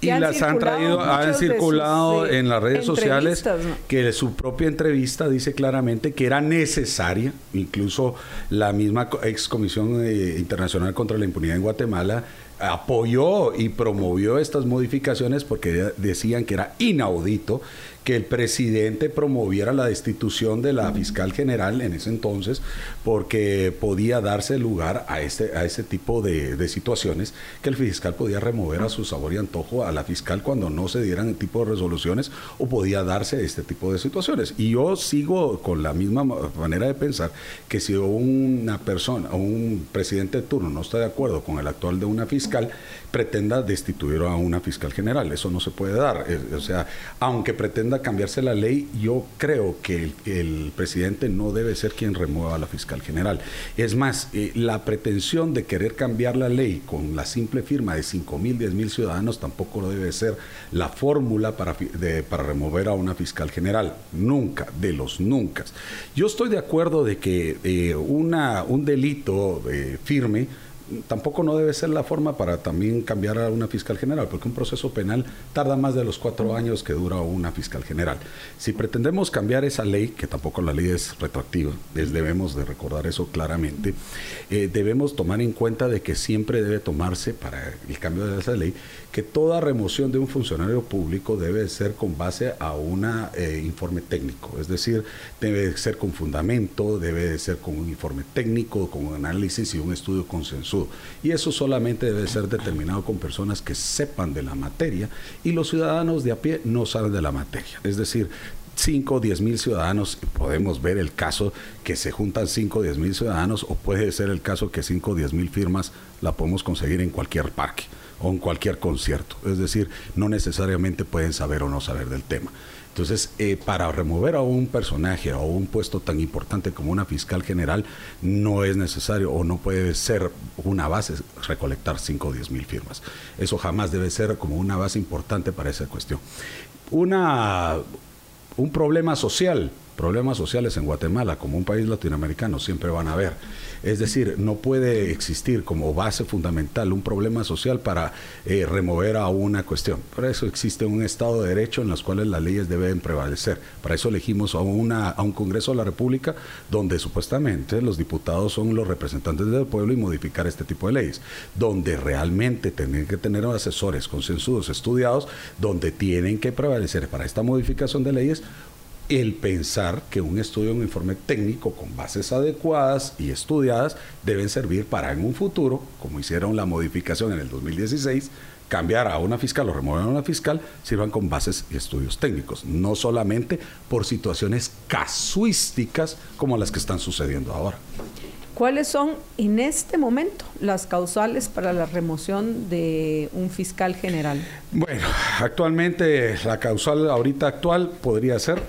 y las han traído, han circulado en las redes sociales que su propia entrevista dice claramente que era necesaria, incluso la misma ex Comisión eh, Internacional contra la Impunidad en Guatemala apoyó y promovió estas modificaciones porque decían que era inaudito que el presidente promoviera la destitución de la fiscal general en ese entonces, porque podía darse lugar a este, a ese tipo de, situaciones, que el fiscal podía remover a su sabor y antojo a la fiscal cuando no se dieran el tipo de resoluciones o podía darse este tipo de situaciones. Y yo sigo con la misma manera de pensar que si una persona o un presidente de turno no está de acuerdo con el actual de una fiscal, pretenda destituir a una fiscal general. Eso no se puede dar. O sea, aunque pretenda cambiarse la ley, yo creo que el, presidente no debe ser quien remueva a la fiscal general. Es más, eh, la pretensión de querer cambiar la ley con la simple firma de 5 mil, 10 mil ciudadanos tampoco debe ser la fórmula para, para remover a una fiscal general. Nunca, de los nunca. Yo estoy de acuerdo de que eh, una, un delito eh, firme, tampoco no debe ser la forma para también cambiar a una fiscal general, porque un proceso penal tarda más de los cuatro años que dura una fiscal general. Si pretendemos cambiar esa ley, que tampoco la ley es retroactiva, debemos de recordar eso claramente, eh, debemos tomar en cuenta de que siempre debe tomarse para el cambio de esa ley que toda remoción de un funcionario público debe ser con base a un eh, informe técnico, es decir, debe ser con fundamento, debe ser con un informe técnico, con un análisis y un estudio consensuado. Y eso solamente debe ser determinado con personas que sepan de la materia y los ciudadanos de a pie no saben de la materia. Es decir, 5 o 10 mil ciudadanos, podemos ver el caso que se juntan 5 o 10 mil ciudadanos, o puede ser el caso que 5 o 10 mil firmas la podemos conseguir en cualquier parque o en cualquier concierto. Es decir, no necesariamente pueden saber o no saber del tema. Entonces, eh, para remover a un personaje o un puesto tan importante como una fiscal general, no es necesario o no puede ser una base recolectar 5 o 10 mil firmas. Eso jamás debe ser como una base importante para esa cuestión. Una, un problema social problemas sociales en Guatemala, como un país latinoamericano, siempre van a haber. Es decir, no puede existir como base fundamental un problema social para eh, remover a una cuestión. Por eso existe un Estado de Derecho en los cuales las leyes deben prevalecer. Para eso elegimos a, una, a un Congreso de la República donde supuestamente los diputados son los representantes del pueblo y modificar este tipo de leyes. Donde realmente tienen que tener asesores consensuados, estudiados, donde tienen que prevalecer para esta modificación de leyes el pensar que un estudio, un informe técnico con bases adecuadas y estudiadas deben servir para en un futuro, como hicieron la modificación en el 2016, cambiar a una fiscal o remover a una fiscal, sirvan con bases y estudios técnicos, no solamente por situaciones casuísticas como las que están sucediendo ahora. ¿Cuáles son en este momento las causales para la remoción de un fiscal general? Bueno, actualmente la causal ahorita actual podría ser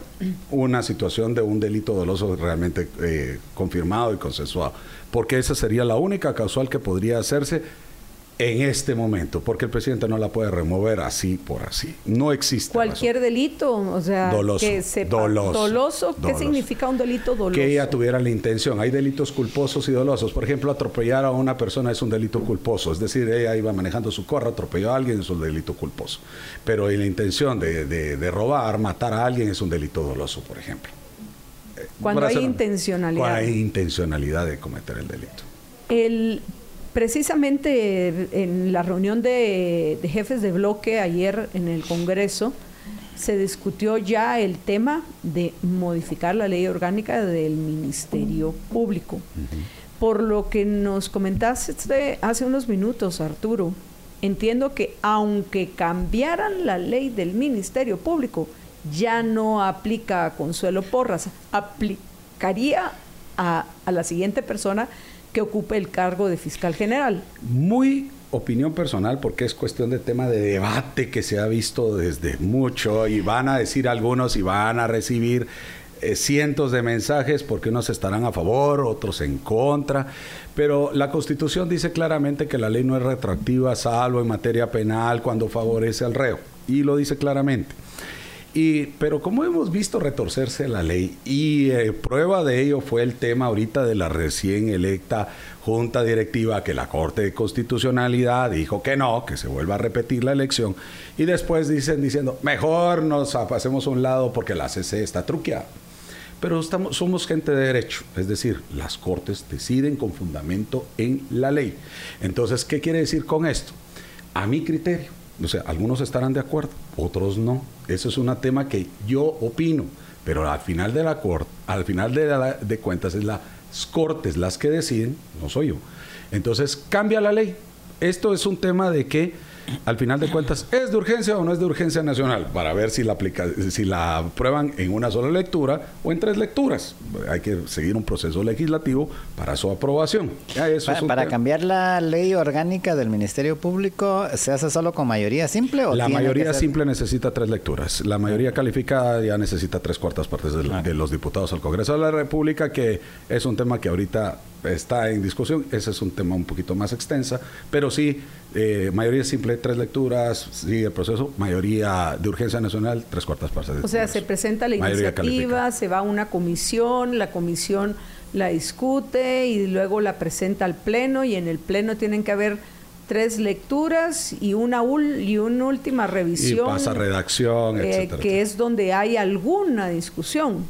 una situación de un delito doloso realmente eh, confirmado y consensuado, porque esa sería la única causal que podría hacerse en este momento, porque el presidente no la puede remover así por así. No existe. Cualquier delito, o sea, doloso, que doloso, ¿Qué significa un delito doloso? Que ella tuviera la intención. Hay delitos culposos y dolosos. Por ejemplo, atropellar a una persona es un delito culposo. Es decir, ella iba manejando su corra, atropelló a alguien, es un delito culposo. Pero la intención de, de, robar, matar a alguien es un delito doloso, por ejemplo. Cuando hay intencionalidad. Cuando hay intencionalidad de cometer el delito. El Precisamente en la reunión de, jefes de bloque ayer en el Congreso se discutió ya el tema de modificar la ley orgánica del Ministerio Público. Por lo que nos comentaste hace unos minutos, Arturo, entiendo que aunque cambiaran la ley del Ministerio Público, ya no aplica a Consuelo Porras, aplicaría a, a la siguiente persona que ocupe el cargo de fiscal general. Muy opinión personal porque es cuestión de tema de debate que se ha visto desde mucho y van a decir algunos y van a recibir eh, cientos de mensajes porque unos estarán a favor, otros en contra, pero la Constitución dice claramente que la ley no es retroactiva salvo en materia penal cuando favorece al reo y lo dice claramente. Y, pero como hemos visto retorcerse la ley, y eh, prueba de ello fue el tema ahorita de la recién electa junta directiva que la Corte de Constitucionalidad dijo que no, que se vuelva a repetir la elección, y después dicen diciendo, mejor nos pasemos a un lado porque la CC está truqueada. Pero estamos, somos gente de derecho, es decir, las Cortes deciden con fundamento en la ley. Entonces, ¿qué quiere decir con esto? A mi criterio, o sea, algunos estarán de acuerdo, otros no. Eso es un tema que yo opino, pero al final de la corte, al final de, de cuentas es las cortes las que deciden, no soy yo. Entonces, cambia la ley. Esto es un tema de que al final de cuentas, ¿es de urgencia o no es de urgencia nacional? Para ver si la, aplica, si la aprueban en una sola lectura o en tres lecturas. Hay que seguir un proceso legislativo para su aprobación. para, cambiar la ley orgánica del Ministerio Público, ¿se hace solo con mayoría simple? ¿o la mayoría simple necesita tres lecturas. La mayoría calificada ya necesita tres cuartas partes de, de los diputados al Congreso de la República, que es un tema que ahorita está en discusión. Ese es un tema un poquito más extensa, pero sí, eh, mayoría simple, tres lecturas, sigue el proceso, mayoría de urgencia nacional, tres cuartas partes. o sea, se presenta la iniciativa, se va a una comisión, la comisión la discute y luego la presenta al pleno y en el pleno tienen que haber tres lecturas y una y una última revisión. Y pasa redacción, eh, Que es donde hay alguna discusión.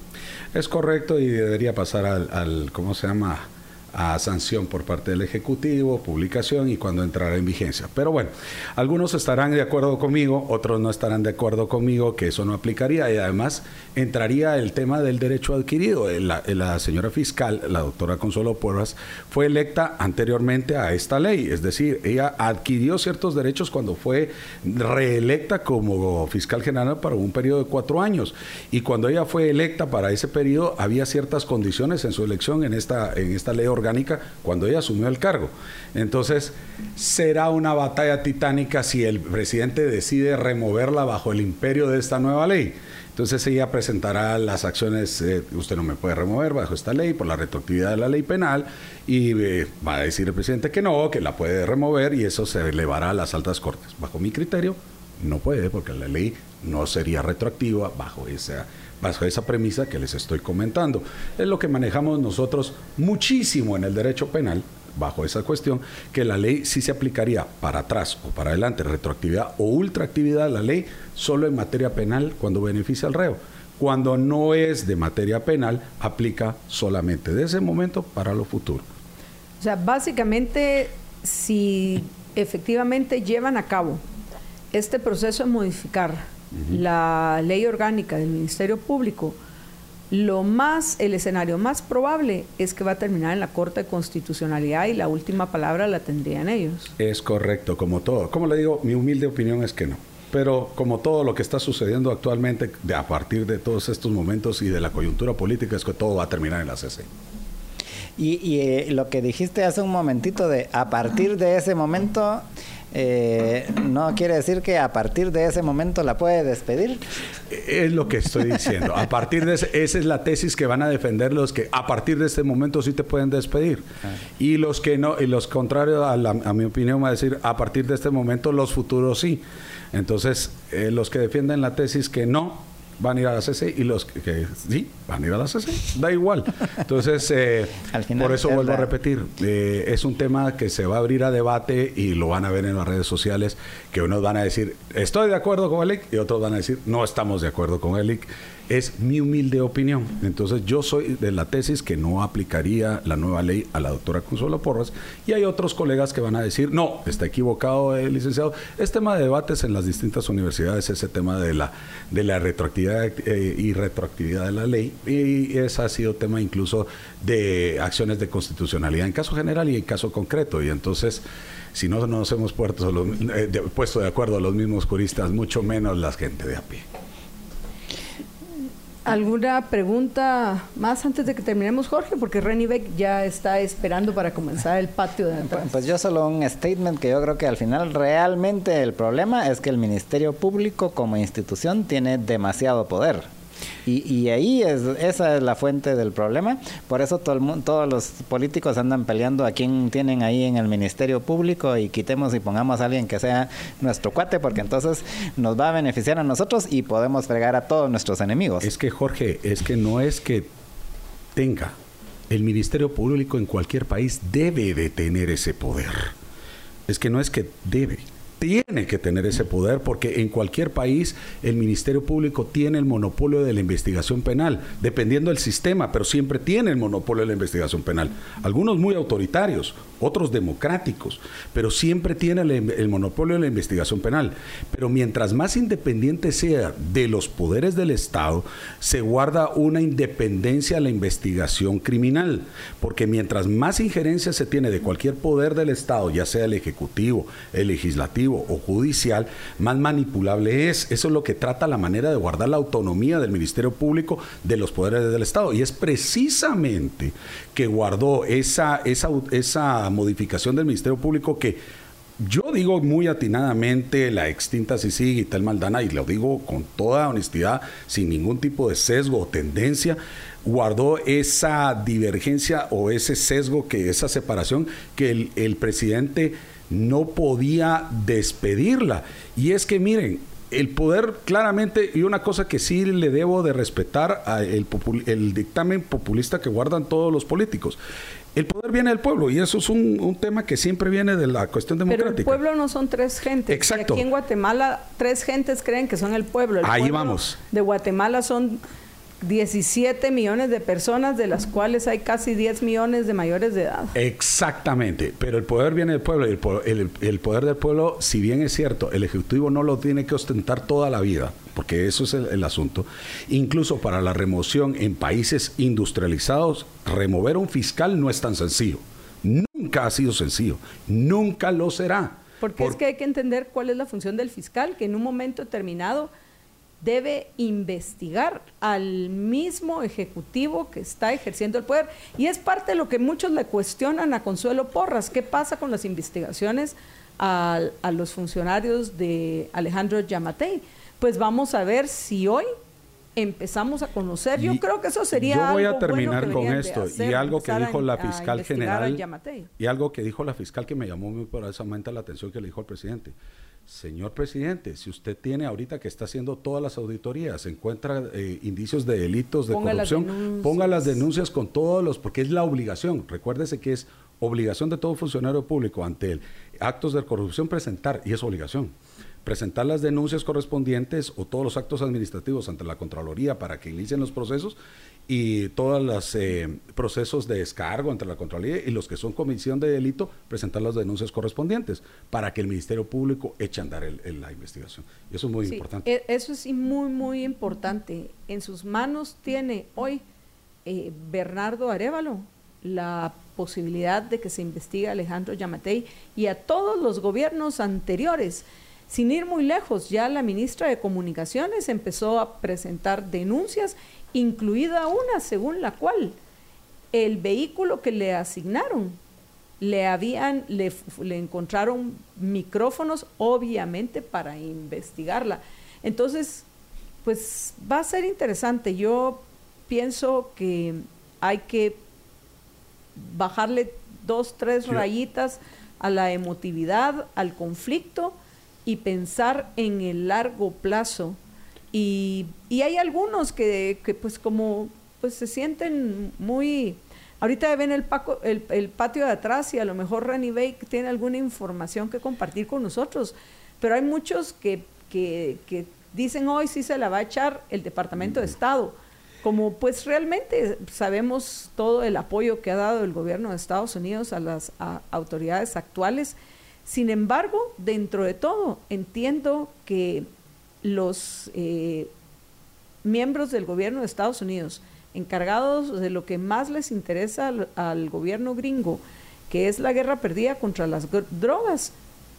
Es correcto y debería pasar al, al ¿cómo se llama? A sanción por parte del Ejecutivo, publicación y cuando entrará en vigencia. Pero bueno, algunos estarán de acuerdo conmigo, otros no estarán de acuerdo conmigo que eso no aplicaría y además entraría el tema del derecho adquirido. La, la señora fiscal, la doctora Consuelo Porras, fue electa anteriormente a esta ley, es decir, ella adquirió ciertos derechos cuando fue reelecta como fiscal general para un periodo de cuatro años y cuando ella fue electa para ese periodo había ciertas condiciones en su elección en esta, en esta ley cuando ella asumió el cargo. Entonces, será una batalla titánica si el presidente decide removerla bajo el imperio de esta nueva ley. Entonces ella presentará las acciones, eh, usted no me puede remover bajo esta ley por la retroactividad de la ley penal y eh, va a decir el presidente que no, que la puede remover y eso se elevará a las altas cortes. Bajo mi criterio, no puede porque la ley no sería retroactiva bajo esa bajo esa premisa que les estoy comentando. Es lo que manejamos nosotros muchísimo en el derecho penal, bajo esa cuestión, que la ley sí se aplicaría para atrás o para adelante, retroactividad o ultraactividad, la ley solo en materia penal cuando beneficia al reo. Cuando no es de materia penal, aplica solamente de ese momento para lo futuro. O sea, básicamente, si efectivamente llevan a cabo este proceso de modificar la ley orgánica del Ministerio Público, lo más, el escenario más probable es que va a terminar en la Corte de Constitucionalidad y la última palabra la tendrían ellos. Es correcto, como todo. Como le digo, mi humilde opinión es que no. Pero como todo lo que está sucediendo actualmente, de, a partir de todos estos momentos y de la coyuntura política, es que todo va a terminar en la CC. Y, eh, lo que dijiste hace un momentito de a partir de ese momento eh, no quiere decir que a partir de ese momento la puede despedir. Es lo que estoy diciendo. A partir de ese, esa es la tesis que van a defender los que a partir de este momento sí te pueden despedir. Ah. Y los que no, y los contrarios a, a mi opinión va a decir a partir de este momento los futuros sí. Entonces, eh, los que defienden la tesis que no, van a ir a la CC y los que, sí, van a ir a la CC, da igual. Entonces, eh, por eso vuelvo a repetir, eh, es un tema que se va a abrir a debate y lo van a ver en las redes sociales, que unos van a decir, estoy de acuerdo con el IC y otros van a decir, no estamos de acuerdo con el IC Es mi humilde opinión. Entonces yo soy de la tesis que no aplicaría la nueva ley a la doctora Consuelo Porras y hay otros colegas que van a decir, no, está equivocado el licenciado. Es tema de debates en las distintas universidades, ese tema de la, de la retroactividad eh, y retroactividad de la ley y ese ha sido tema incluso de acciones de constitucionalidad en caso general y en caso concreto. Y entonces si no nos hemos puesto, eh, puesto de acuerdo a los mismos juristas, mucho menos la gente de a pie. ¿Alguna pregunta más antes de que terminemos, Jorge? Porque Renny Beck ya está esperando para comenzar el patio de atrás. Pues yo solo un statement que yo creo que al final realmente el problema es que el Ministerio Público como institución tiene demasiado poder. Y, ahí es, esa es la fuente del problema. Por eso todo el mundo, todos los políticos andan peleando a quién tienen ahí en el Ministerio Público y quitemos y pongamos a alguien que sea nuestro cuate, porque entonces nos va a beneficiar a nosotros y podemos fregar a todos nuestros enemigos. Es que, Jorge, es que no es que tenga. El Ministerio Público en cualquier país debe de tener ese poder. Es que no es que debe tiene que tener ese poder porque en cualquier país el Ministerio Público tiene el monopolio de la investigación penal, dependiendo del sistema, pero siempre tiene el monopolio de la investigación penal. Algunos muy autoritarios, otros democráticos, pero siempre tiene el, monopolio de la investigación penal. Pero mientras más independiente sea de los poderes del Estado, se guarda una independencia a la investigación criminal, porque mientras más injerencia se tiene de cualquier poder del Estado, ya sea el ejecutivo, el legislativo, o judicial, más manipulable es. Eso es lo que trata la manera de guardar la autonomía del Ministerio Público de los poderes del Estado. Y es precisamente que guardó esa, esa, esa modificación del Ministerio Público que yo digo muy atinadamente la extinta y tal Maldana, y lo digo con toda honestidad, sin ningún tipo de sesgo o tendencia, guardó esa divergencia o ese sesgo, que esa separación que el, el presidente no podía despedirla. Y es que miren, el poder claramente, y una cosa que sí le debo de respetar al el, dictamen populista que guardan todos los políticos. El poder viene del pueblo y eso es un, tema que siempre viene de la cuestión democrática. Pero el pueblo no son tres gentes. Exacto. aquí en Guatemala tres gentes creen que son el pueblo. Ahí vamos. De Guatemala son 17 millones de personas, de las cuales hay casi 10 millones de mayores de edad. Exactamente, pero el poder viene del pueblo y el, poder del pueblo, si bien es cierto, el Ejecutivo no lo tiene que ostentar toda la vida, porque eso es el, asunto. Incluso para la remoción en países industrializados, remover un fiscal no es tan sencillo. Nunca ha sido sencillo, nunca lo será. Porque es que hay que entender cuál es la función del fiscal, que en un momento determinado debe investigar al mismo ejecutivo que está ejerciendo el poder. Y es parte de lo que muchos le cuestionan a Consuelo Porras. ¿Qué pasa con las investigaciones a, los funcionarios de Alejandro Yamatei? Pues vamos a ver si hoy empezamos a conocer. Yo creo que eso sería. Yo voy a terminar con esto y algo que dijo la fiscal general y algo que dijo la fiscal que me llamó muy poderosamente la atención que le dijo al presidente. Señor presidente, si usted tiene ahorita que está haciendo todas las auditorías, encuentra eh, indicios de delitos, de corrupción, ponga las denuncias con todos los, porque es la obligación. Recuérdese que es obligación de todo funcionario público ante el actos de corrupción presentar, y es obligación presentar las denuncias correspondientes o todos los actos administrativos ante la Contraloría para que inicien los procesos y todos los eh, procesos de descargo ante la Contraloría y los que son comisión de delito, presentar las denuncias correspondientes para que el Ministerio Público eche a andar la investigación. Y eso es muy importante. E, eso es muy, muy importante. En sus manos tiene hoy eh, Bernardo Arevalo la posibilidad de que se investigue a Alejandro Yamatei y a todos los gobiernos anteriores. Sin ir muy lejos, ya la ministra de Comunicaciones empezó a presentar denuncias incluida una según la cual el vehículo que le asignaron le habían le, encontraron micrófonos obviamente para investigarla. Entonces pues va a ser interesante. Yo pienso que hay que bajarle dos tres rayitas a la emotividad al conflicto y pensar en el largo plazo y, hay algunos que, pues como pues se sienten muy... Ahorita ven el, paco, el, el, patio de atrás y a lo mejor Renny Bake tiene alguna información que compartir con nosotros, pero hay muchos que, que, Dicen hoy sí se la va a echar el Departamento de Estado. Como pues realmente sabemos todo el apoyo que ha dado el gobierno de Estados Unidos a las autoridades actuales, sin embargo, dentro de todo, entiendo que los eh, miembros del gobierno de Estados Unidos, encargados de lo que más les interesa al, gobierno gringo, que es la guerra perdida contra las drogas,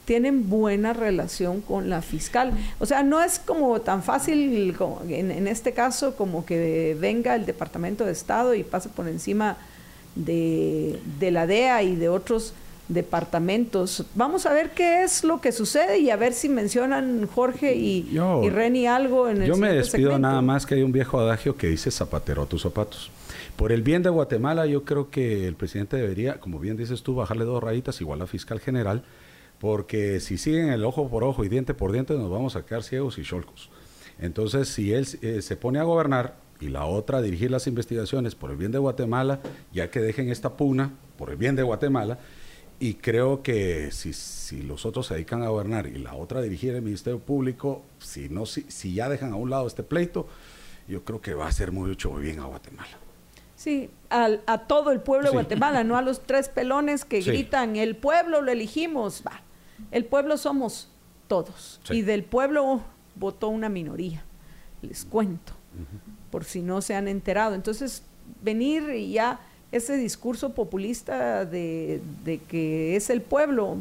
tienen buena relación con la fiscal. O sea, no es como tan fácil en, este caso como que venga el Departamento de Estado y pase por encima de la DEA y de otros departamentos. Vamos a ver qué es lo que sucede y a ver si mencionan Jorge y, y Reni algo en el Yo me despido nada más que hay un viejo adagio que dice zapatero a tus zapatos. Por el bien de Guatemala, yo creo que el presidente debería, como bien dices tú, bajarle dos rayitas igual a fiscal general, porque si siguen el ojo por ojo y diente por diente, nos vamos a quedar ciegos y cholcos. Entonces, si él eh, se pone a gobernar y la otra a dirigir las investigaciones por el bien de Guatemala, ya que dejen esta puna por el bien de Guatemala, y creo que si, si, los otros se dedican a gobernar y la otra a dirigir el Ministerio Público, si, no, si, si ya dejan a un lado este pleito, yo creo que va a ser mucho bien a Guatemala. Sí, al, a todo el pueblo de Guatemala, no a los tres pelones que gritan, el pueblo lo elegimos. Va, el pueblo somos todos. Y del pueblo votó una minoría, les cuento, por si no se han enterado. Entonces, venir y ya ese discurso populista de, que es el pueblo.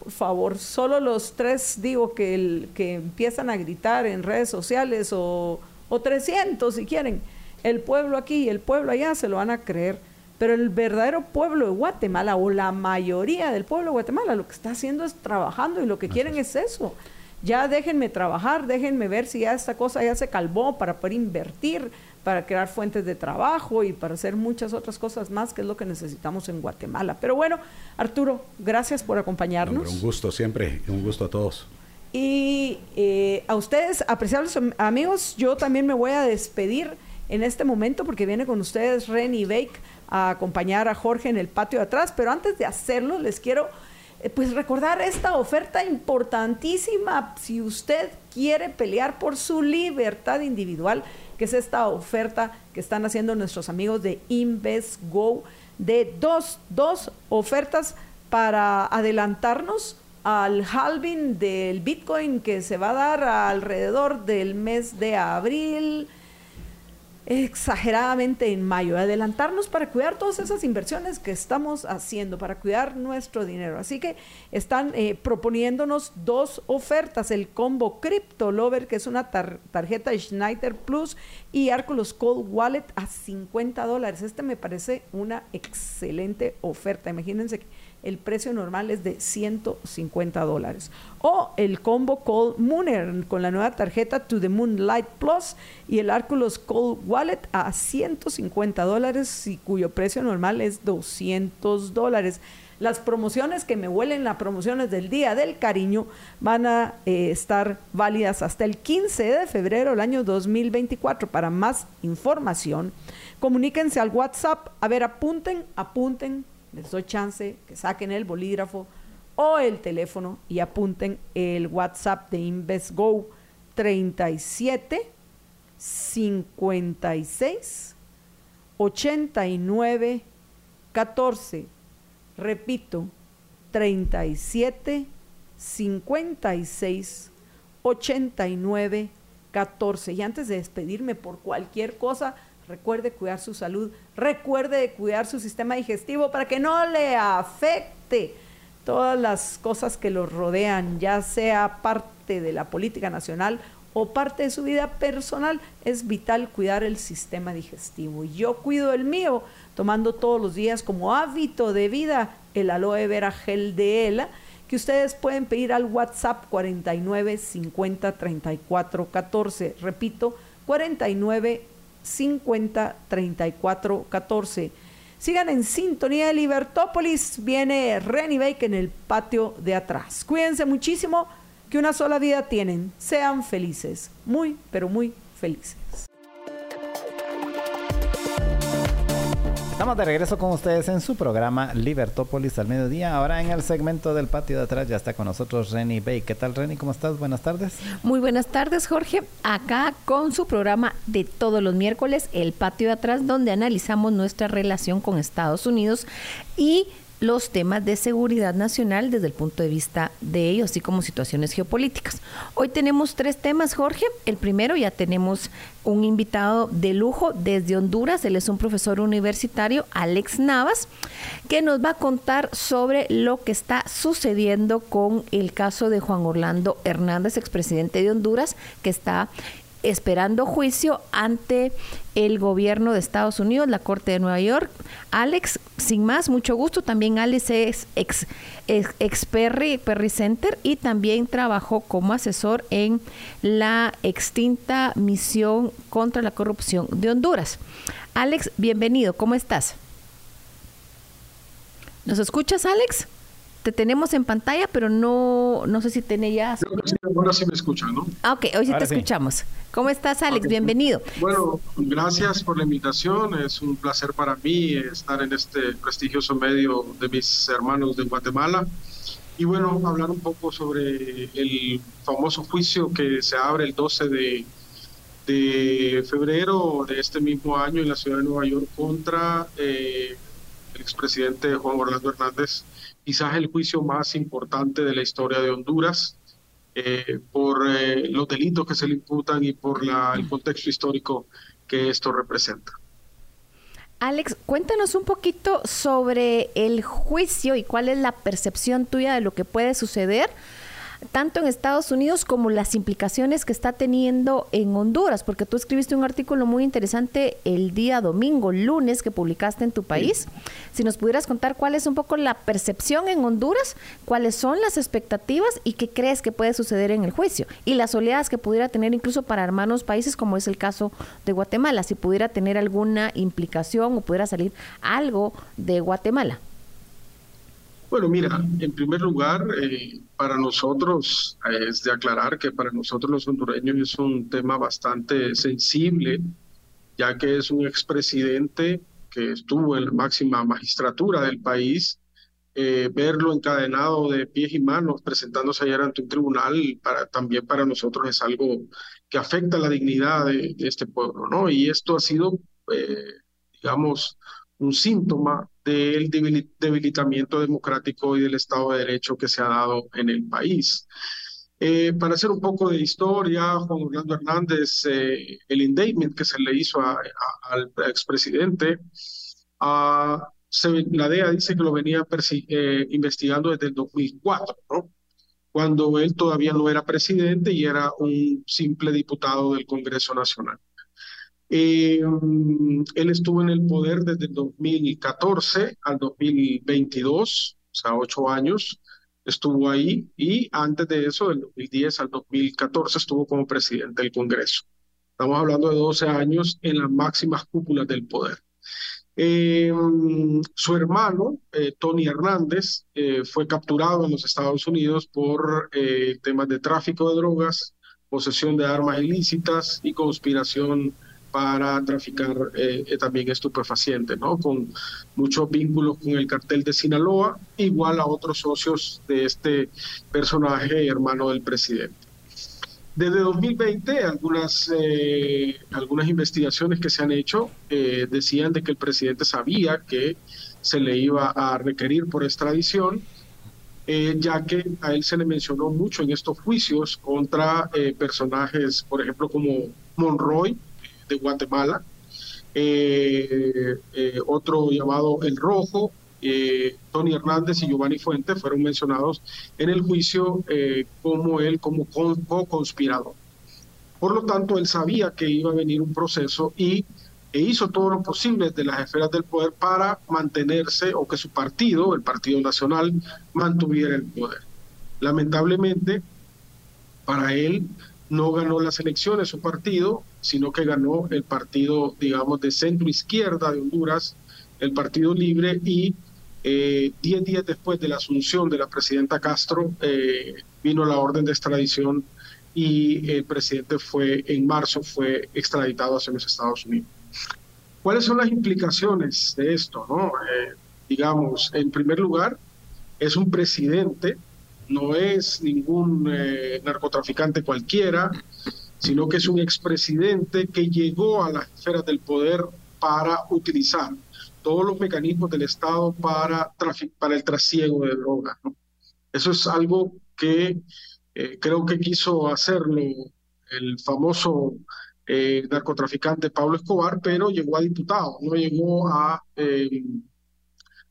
Por favor, solo los tres, digo, que, el, que empiezan a gritar en redes sociales o, o 300 si quieren, el pueblo aquí y el pueblo allá se lo van a creer. Pero el verdadero pueblo de Guatemala o la mayoría del pueblo de Guatemala lo que está haciendo es trabajando y lo que quieren es eso. Ya déjenme trabajar, déjenme ver si ya esta cosa ya se calvó para poder invertir, para crear fuentes de trabajo y para hacer muchas otras cosas más, que es lo que necesitamos en Guatemala. Pero bueno, Arturo, gracias por acompañarnos. un gusto siempre, un gusto a todos. Y eh, a ustedes, apreciables amigos, yo también me voy a despedir en este momento porque viene con ustedes Renny Bake a acompañar a Jorge en el patio de atrás, pero antes de hacerlo les quiero eh, pues recordar esta oferta importantísima si usted quiere pelear por su libertad individual que es esta oferta que están haciendo nuestros amigos de InvestGo, de dos, dos ofertas para adelantarnos al halving del Bitcoin que se va a dar alrededor del mes de abril exageradamente en mayo, adelantarnos para cuidar todas esas inversiones que estamos haciendo, para cuidar nuestro dinero. Así que están eh, proponiéndonos dos ofertas, el combo Crypto Lover, que es una tarjeta Schneider Plus, y Arculus Cold Wallet a 50 dólares. Este me parece una excelente oferta. Imagínense que el precio normal es de 150 dólares. O el combo Cold Mooner con la nueva tarjeta To the Moon Light Plus y el Arculus Cold Wallet a 150 dólares y cuyo precio normal es 200 dólares. Las promociones que me huelen, las promociones del Día del Cariño, van a eh, estar válidas hasta el 15 de febrero del año 2024. Para más información, comuníquense al WhatsApp. A ver, apunten, apunten, les doy chance que saquen el bolígrafo o el teléfono y apunten el WhatsApp de InvestGo 37 56 89 14. Repito, 37 56 89 14. Y antes de despedirme por cualquier cosa, Recuerde cuidar su salud, recuerde cuidar su sistema digestivo para que no le afecte todas las cosas que lo rodean, ya sea parte de la política nacional o parte de su vida personal. Es vital cuidar el sistema digestivo. Yo cuido el mío tomando todos los días como hábito de vida el aloe vera gel de ELA que ustedes pueden pedir al WhatsApp 49 50 34 14. Repito, 49 50 34 14. Sigan en sintonía de Libertópolis. Viene Renny Bake en el patio de atrás. Cuídense muchísimo, que una sola vida tienen. Sean felices, muy, pero muy felices. Estamos de regreso con ustedes en su programa Libertópolis al mediodía. Ahora en el segmento del patio de atrás ya está con nosotros Reni Bay. ¿Qué tal Reni? ¿Cómo estás? Buenas tardes. Muy buenas tardes Jorge. Acá con su programa de todos los miércoles, El patio de atrás, donde analizamos nuestra relación con Estados Unidos y los temas de seguridad nacional desde el punto de vista de ellos, así como situaciones geopolíticas. Hoy tenemos tres temas, Jorge. El primero, ya tenemos un invitado de lujo desde Honduras. Él es un profesor universitario, Alex Navas, que nos va a contar sobre lo que está sucediendo con el caso de Juan Orlando Hernández, expresidente de Honduras, que está esperando juicio ante el gobierno de Estados Unidos, la Corte de Nueva York. Alex, sin más, mucho gusto. También Alex es ex, Perry, Perry Center y también trabajó como asesor en la extinta misión contra la corrupción de Honduras. Alex, bienvenido. ¿Cómo estás? ¿Nos escuchas, Alex? Te tenemos en pantalla, pero no, no sé si tiene ya... ahora sí me escuchan, ¿no? Ah, ok, hoy sí te escuchamos. ¿Cómo estás, Alex? Bienvenido. Bueno, gracias por la invitación. Es un placer para mí estar en este prestigioso medio de mis hermanos de Guatemala. Y bueno, hablar un poco sobre el famoso juicio que se abre el 12 de, de febrero de este mismo año en la ciudad de Nueva York contra eh, el expresidente Juan Orlando Hernández quizás el juicio más importante de la historia de Honduras eh, por eh, los delitos que se le imputan y por la, el contexto histórico que esto representa. Alex, cuéntanos un poquito sobre el juicio y cuál es la percepción tuya de lo que puede suceder tanto en Estados Unidos como las implicaciones que está teniendo en Honduras, porque tú escribiste un artículo muy interesante el día domingo, lunes, que publicaste en tu país. Si nos pudieras contar cuál es un poco la percepción en Honduras, cuáles son las expectativas y qué crees que puede suceder en el juicio, y las oleadas que pudiera tener incluso para hermanos países, como es el caso de Guatemala, si pudiera tener alguna implicación o pudiera salir algo de Guatemala. Bueno, mira, en primer lugar, eh, para nosotros eh, es de aclarar que para nosotros los hondureños es un tema bastante sensible, ya que es un expresidente que estuvo en la máxima magistratura del país, eh, verlo encadenado de pies y manos presentándose ayer ante un tribunal, para, también para nosotros es algo que afecta la dignidad de, de este pueblo, ¿no? Y esto ha sido, digamos, un síntoma del debilitamiento democrático y del Estado de Derecho que se ha dado en el país. Eh, para hacer un poco de historia, Juan Orlando Hernández, eh, el indictment que se le hizo al expresidente, la DEA dice que lo venía eh, investigando desde el 2004, ¿no? cuando él todavía no era presidente y era un simple diputado del Congreso Nacional. Eh, él estuvo en el poder desde el 2014 al 2022, o sea, ocho años estuvo ahí y antes de eso, del 2010 al 2014, estuvo como presidente del Congreso. Estamos hablando de 12 años en las máximas cúpulas del poder. Eh, su hermano, eh, Tony Hernández, fue capturado en los Estados Unidos por temas de tráfico de drogas, posesión de armas ilícitas y conspiración para traficar eh, eh, también estupefacientes, ¿no? Con muchos vínculos con el cartel de Sinaloa, igual a otros socios de este personaje hermano del presidente. Desde 2020, algunas, eh, algunas investigaciones que se han hecho decían de que el presidente sabía que se le iba a requerir por extradición, ya que a él se le mencionó mucho en estos juicios contra personajes, por ejemplo, como Monroy, de Guatemala, eh, eh, otro llamado El Rojo, eh, Tony Hernández y Giovanni Fuentes fueron mencionados en el juicio como él como co-conspirador. Por lo tanto, él sabía que iba a venir un proceso y e hizo todo lo posible de las esferas del poder para mantenerse o que su partido, el Partido Nacional, mantuviera el poder. Lamentablemente, para él no ganó las elecciones su partido, sino que ganó el partido, digamos, de centro izquierda de Honduras, el Partido Libre, y eh, diez días después de la asunción de la presidenta Castro, eh, vino la orden de extradición y el presidente fue, en marzo, fue extraditado hacia los Estados Unidos. ¿Cuáles son las implicaciones de esto? No? Eh, digamos, en primer lugar, es un presidente, no es ningún eh, narcotraficante cualquiera, sino que es un expresidente que llegó a las esferas del poder para utilizar todos los mecanismos del Estado para, para el trasiego de drogas. Eso es algo que eh, creo que quiso hacerlo el famoso eh, narcotraficante Pablo Escobar, pero llegó a diputado, no llegó a,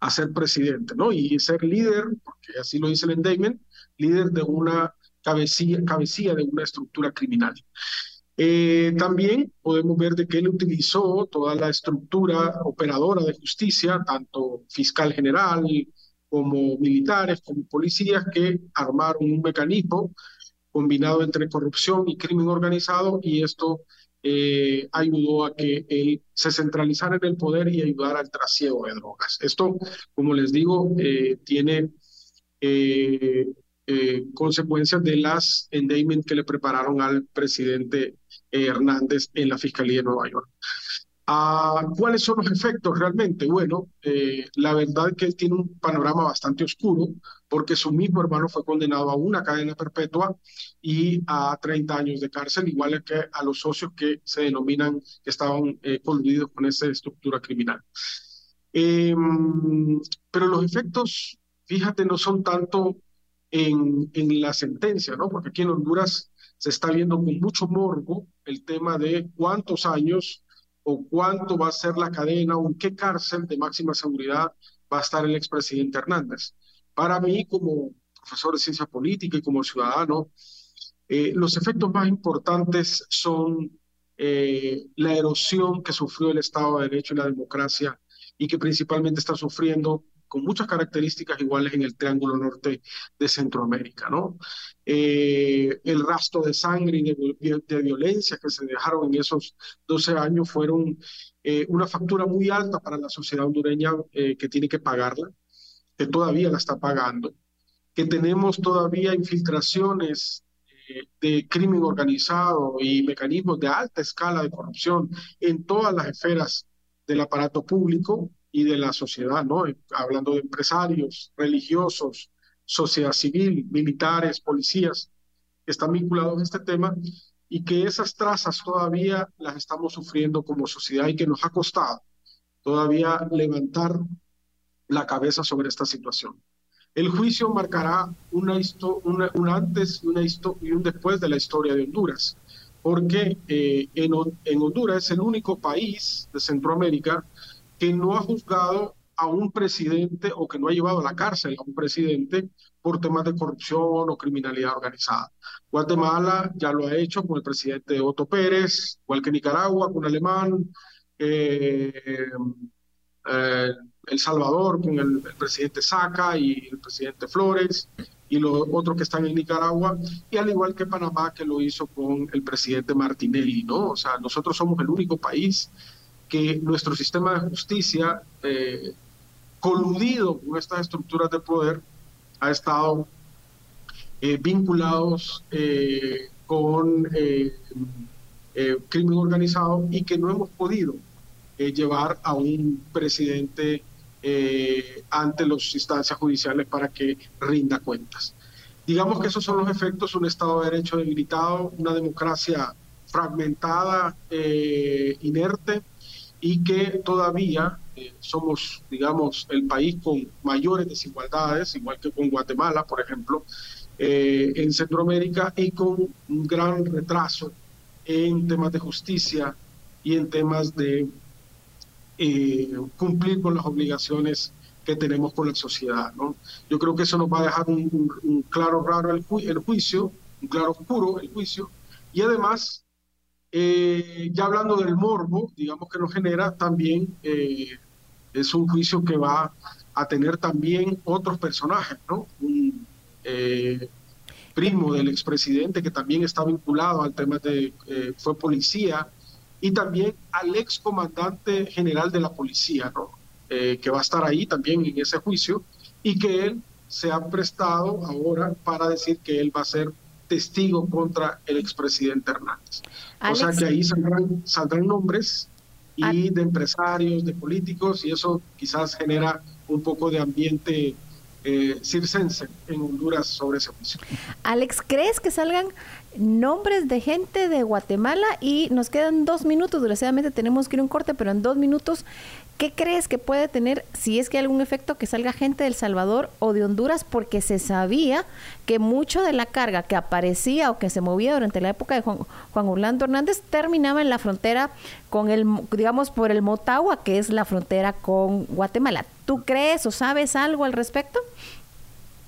a presidente, ¿no? Y ser líder, porque así lo dice el endayment, líder de una cabecilla, cabecilla de una estructura criminal. Eh, también podemos ver de que él utilizó toda la estructura operadora de justicia, tanto fiscal general como militares, como policías, que armaron un mecanismo combinado entre corrupción y crimen organizado y esto eh, ayudó a que él se centralizara en el poder y ayudara al trasiego de drogas. Esto, como les digo, eh, tiene eh, consecuencias de las endayment que le prepararon al presidente Hernández en la Fiscalía de Nueva York. Ah, ¿Cuáles son los efectos realmente? Bueno, la verdad es que él tiene un panorama bastante oscuro porque su mismo hermano fue condenado a una cadena perpetua y a 30 años de cárcel, igual que a los socios que se denominan que estaban eh, coludidos con esa estructura criminal. Em, pero los efectos, fíjate, no son tanto en, en la sentencia, ¿no? Porque aquí en Honduras se está viendo con mucho morbo el tema de cuántos años o cuánto va a ser la cadena o en qué cárcel de máxima seguridad va a estar el expresidente Hernández. Para mí, como profesor de ciencia política y como ciudadano, eh, los efectos más importantes son eh, la erosión que sufrió el Estado de Derecho y la democracia y que principalmente está sufriendo con muchas características iguales en el Triángulo Norte de Centroamérica, ¿no? Eh, el rastro de sangre y de, violencia que se dejaron en esos 12 años fueron eh, una factura muy alta para la sociedad hondureña eh, que tiene que pagarla, que todavía la está pagando, que tenemos todavía infiltraciones de crimen organizado y mecanismos de alta escala de corrupción en todas las esferas del aparato público, y de la sociedad, ¿no? Hablando de empresarios, religiosos, sociedad civil, militares, policías, que están vinculados a este tema y que esas trazas todavía las estamos sufriendo como sociedad y que nos ha costado todavía levantar la cabeza sobre esta situación. El juicio marcará una, un antes una y un después de la historia de Honduras, porque eh, en, en Honduras es el único país de Centroamérica que no ha juzgado a un presidente o que no ha llevado a la cárcel a un presidente por temas de corrupción o criminalidad organizada. Guatemala ya lo ha hecho con el presidente Otto Pérez, igual que Nicaragua con Alemán, eh, eh, El Salvador con el, presidente Saca y el presidente Flores y los otros que están en Nicaragua, y al igual que Panamá que lo hizo con el presidente Martinelli, ¿no? O sea, nosotros somos el único país que nuestro sistema de justicia, eh, coludido con estas estructuras de poder, ha estado eh, vinculados eh, con crimen organizado y que no hemos podido llevar a un presidente ante las instancias judiciales para que rinda cuentas. Digamos que esos son los efectos, un Estado de Derecho debilitado, una democracia fragmentada, inerte, y que todavía eh, somos, digamos, el país con mayores desigualdades, igual que con Guatemala, por ejemplo, eh, en Centroamérica, y con un gran retraso en temas de justicia y en temas de cumplir con las obligaciones que tenemos con la sociedad. ¿no? Yo creo que eso nos va a dejar un, claro raro el, el juicio, un claro oscuro el juicio, y además eh, ya hablando del morbo, digamos que nos genera también, eh, es un juicio que va a tener también otros personajes, ¿no? Un eh, primo del expresidente que también está vinculado al tema de, fue policía, y también al excomandante general de la policía, ¿no? que va a estar ahí también en ese juicio, y que él se ha prestado ahora para decir que él va a ser testigo contra el expresidente Hernández. o sea que ahí saldrán, saldrán nombres y de empresarios, de políticos, y eso quizás genera un poco de ambiente eh, circense en Honduras sobre ese juicio. Alex, ¿crees que salgan nombres de gente de Guatemala? Y nos quedan dos minutos, desgraciadamente tenemos que ir a un corte, pero en dos minutos, ¿qué crees que puede tener, si es que hay algún efecto, que salga gente de El Salvador o de Honduras? Porque se sabía que mucho de la carga que aparecía o que se movía durante la época de Juan, Juan Orlando Hernández terminaba en la frontera con el, digamos, por el Motagua, que es la frontera con Guatemala. ¿Tú crees o sabes algo al respecto?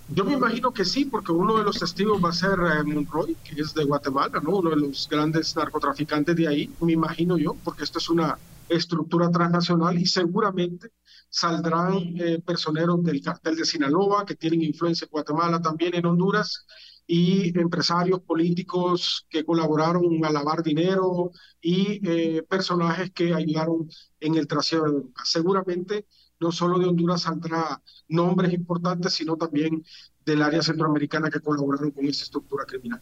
Yo me imagino que sí, porque uno de los testigos va a ser eh, Monroy, que es de Guatemala, ¿no? Uno de los grandes narcotraficantes de ahí, me imagino yo, porque esto es una estructura transnacional y seguramente saldrán eh, personeros del cartel de Sinaloa que tienen influencia en Guatemala, también en Honduras, y empresarios políticos que colaboraron a lavar dinero y eh, personajes que ayudaron en el trasero de Seguramente no solo de Honduras saldrá nombres importantes, sino también del área centroamericana que colaboraron con esta estructura criminal.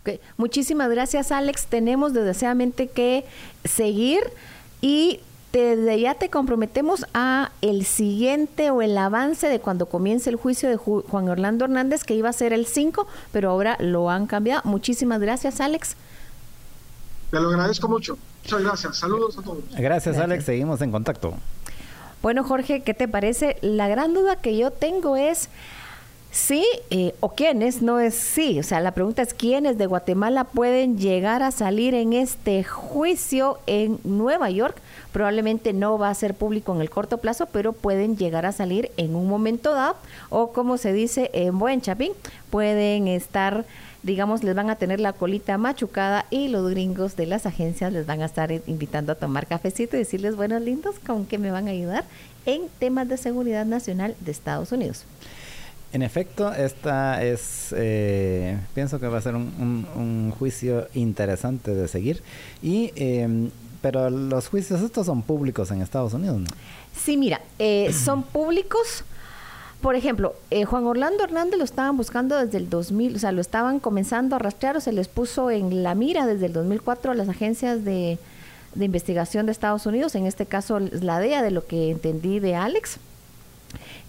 Okay. Muchísimas gracias, Alex. Tenemos desgraciadamente que seguir y desde ya te comprometemos a el siguiente o el avance de cuando comience el juicio de Juan Orlando Hernández, que iba a ser el 5, pero ahora lo han cambiado. Muchísimas gracias, Alex. Te lo agradezco mucho. Muchas gracias. Saludos a todos. Gracias, Alex. Seguimos en contacto. Bueno, Jorge, ¿qué te parece? La gran duda que yo tengo es sí eh, o quiénes, no es sí. O sea, la pregunta es quiénes de Guatemala pueden llegar a salir en este juicio en Nueva York. Probablemente no va a ser público en el corto plazo, pero pueden llegar a salir en un momento dado o como se dice en buen chapín, pueden estar digamos, les van a tener la colita machucada y los gringos de las agencias les van a estar invitando a tomar cafecito y decirles, buenos lindos, ¿con qué me van a ayudar en temas de seguridad nacional de Estados Unidos? En efecto, esta es, eh, pienso que va a ser un, juicio interesante de seguir. Y, em, pero los juicios estos son públicos en Estados Unidos, ¿no? Sí, mira, eh, son públicos por ejemplo, eh, Juan Orlando Hernández lo estaban buscando desde el 2000, o sea, lo estaban comenzando a rastrear o se les puso en la mira desde el 2004 a las agencias de, de investigación de Estados Unidos, en este caso la DEA, de lo que entendí de Alex.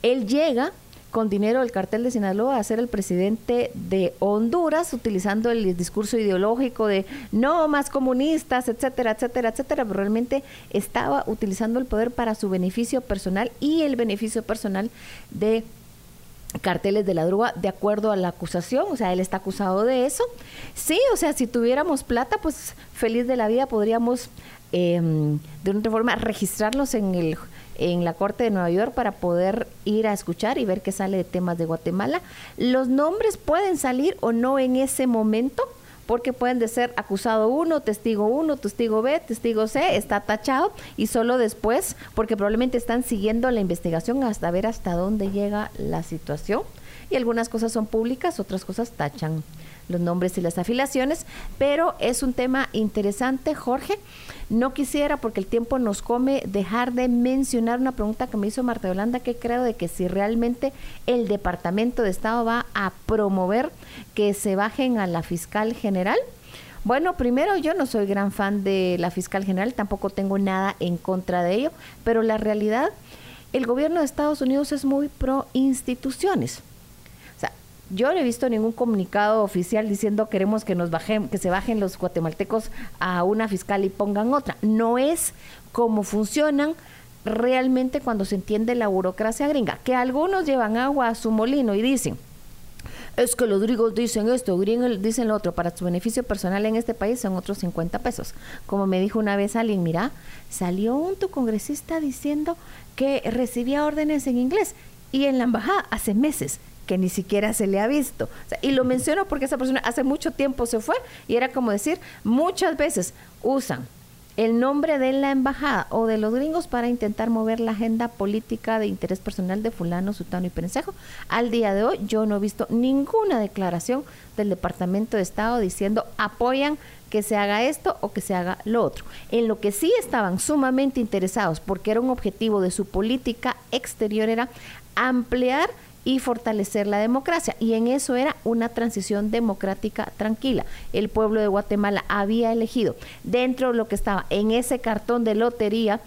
Él llega con dinero del cartel de Sinaloa a ser el presidente de Honduras, utilizando el discurso ideológico de no más comunistas, etcétera, etcétera, etcétera, pero realmente estaba utilizando el poder para su beneficio personal y el beneficio personal de carteles de la droga de acuerdo a la acusación, o sea, él está acusado de eso. Sí, o sea, si tuviéramos plata, pues feliz de la vida podríamos em, de una forma registrarlos en el en la Corte de Nueva York para poder ir a escuchar y ver qué sale de temas de Guatemala. Los nombres pueden salir o no en ese momento, porque pueden de ser acusado uno, testigo uno, testigo B, testigo C, está tachado y solo después, porque probablemente están siguiendo la investigación hasta ver hasta dónde llega la situación. Y algunas cosas son públicas, otras cosas tachan los nombres y las afiliaciones, pero es un tema interesante, Jorge. No quisiera, porque el tiempo nos come, dejar de mencionar una pregunta que me hizo Marta Yolanda, que creo de que si realmente el Departamento de Estado va a promover que se bajen a la fiscal general. Bueno, primero yo no soy gran fan de la fiscal general, tampoco tengo nada en contra de ello, pero la realidad, el gobierno de Estados Unidos es muy pro instituciones. Yo no he visto ningún comunicado oficial diciendo queremos que nos bajen, que se bajen los guatemaltecos a una fiscal y pongan otra. No es como funcionan realmente cuando se entiende la burocracia gringa, que algunos llevan agua a su molino y dicen, es que los gringos dicen esto, gringos dicen lo otro, para su beneficio personal en este país son otros 50 pesos. Como me dijo una vez alguien, mira, salió un tu congresista diciendo que recibía órdenes en inglés y en la embajada hace meses que ni siquiera se le ha visto. y lo menciono porque esa persona hace mucho tiempo se fue y era como decir, muchas veces usan el nombre de la embajada o de los gringos para intentar mover la agenda política de interés personal de fulano, sutano y perencejo. Al día de hoy yo no he visto ninguna declaración del Departamento de Estado diciendo apoyan que se haga esto o que se haga lo otro. En lo que sí estaban sumamente interesados, porque era un objetivo de su política exterior, era ampliar y fortalecer la democracia. Y en eso era una transición democrática tranquila. El pueblo de Guatemala había elegido dentro de lo que estaba en ese cartón de lotería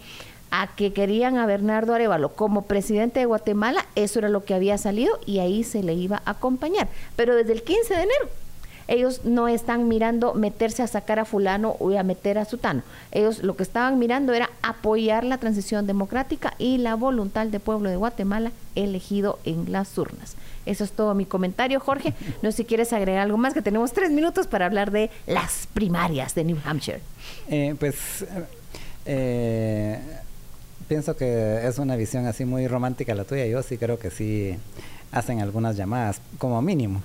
a que querían a Bernardo Arevalo como presidente de Guatemala, eso era lo que había salido y ahí se le iba a acompañar. Pero desde el 15 de enero ellos no están mirando meterse a sacar a fulano o a meter a sutano. Ellos lo que estaban mirando era apoyar la transición democrática y la voluntad del pueblo de Guatemala elegido en las urnas. Eso es todo mi comentario, Jorge. No sé si quieres agregar algo más, que tenemos tres minutos para hablar de las primarias de New Hampshire. Eh, pues eh, pienso que es una visión así muy romántica la tuya. Yo sí creo que sí hacen algunas llamadas, como mínimo.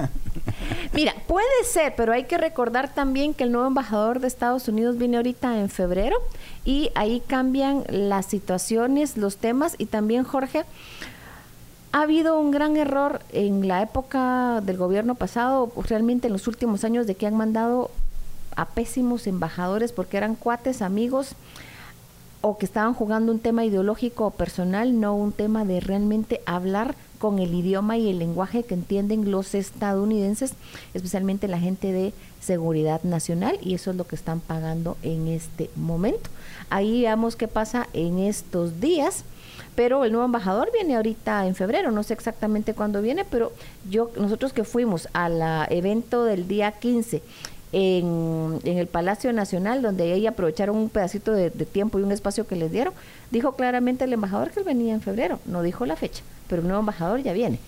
Mira, puede ser, pero hay que recordar también que el nuevo embajador de Estados Unidos viene ahorita en febrero y ahí cambian las situaciones, los temas y también, Jorge, ha habido un gran error en la época del gobierno pasado, realmente en los últimos años, de que han mandado a pésimos embajadores porque eran cuates, amigos o que estaban jugando un tema ideológico o personal, no un tema de realmente hablar con el idioma y el lenguaje que entienden los estadounidenses, especialmente la gente de seguridad nacional, y eso es lo que están pagando en este momento. Ahí veamos qué pasa en estos días pero el nuevo embajador viene ahorita en febrero, no sé exactamente cuándo viene, pero yo nosotros que fuimos al evento del día 15 en, el Palacio Nacional, donde ahí aprovecharon un pedacito de, tiempo y un espacio que les dieron, dijo claramente el embajador que él venía en febrero, no dijo la fecha, pero el nuevo embajador ya viene.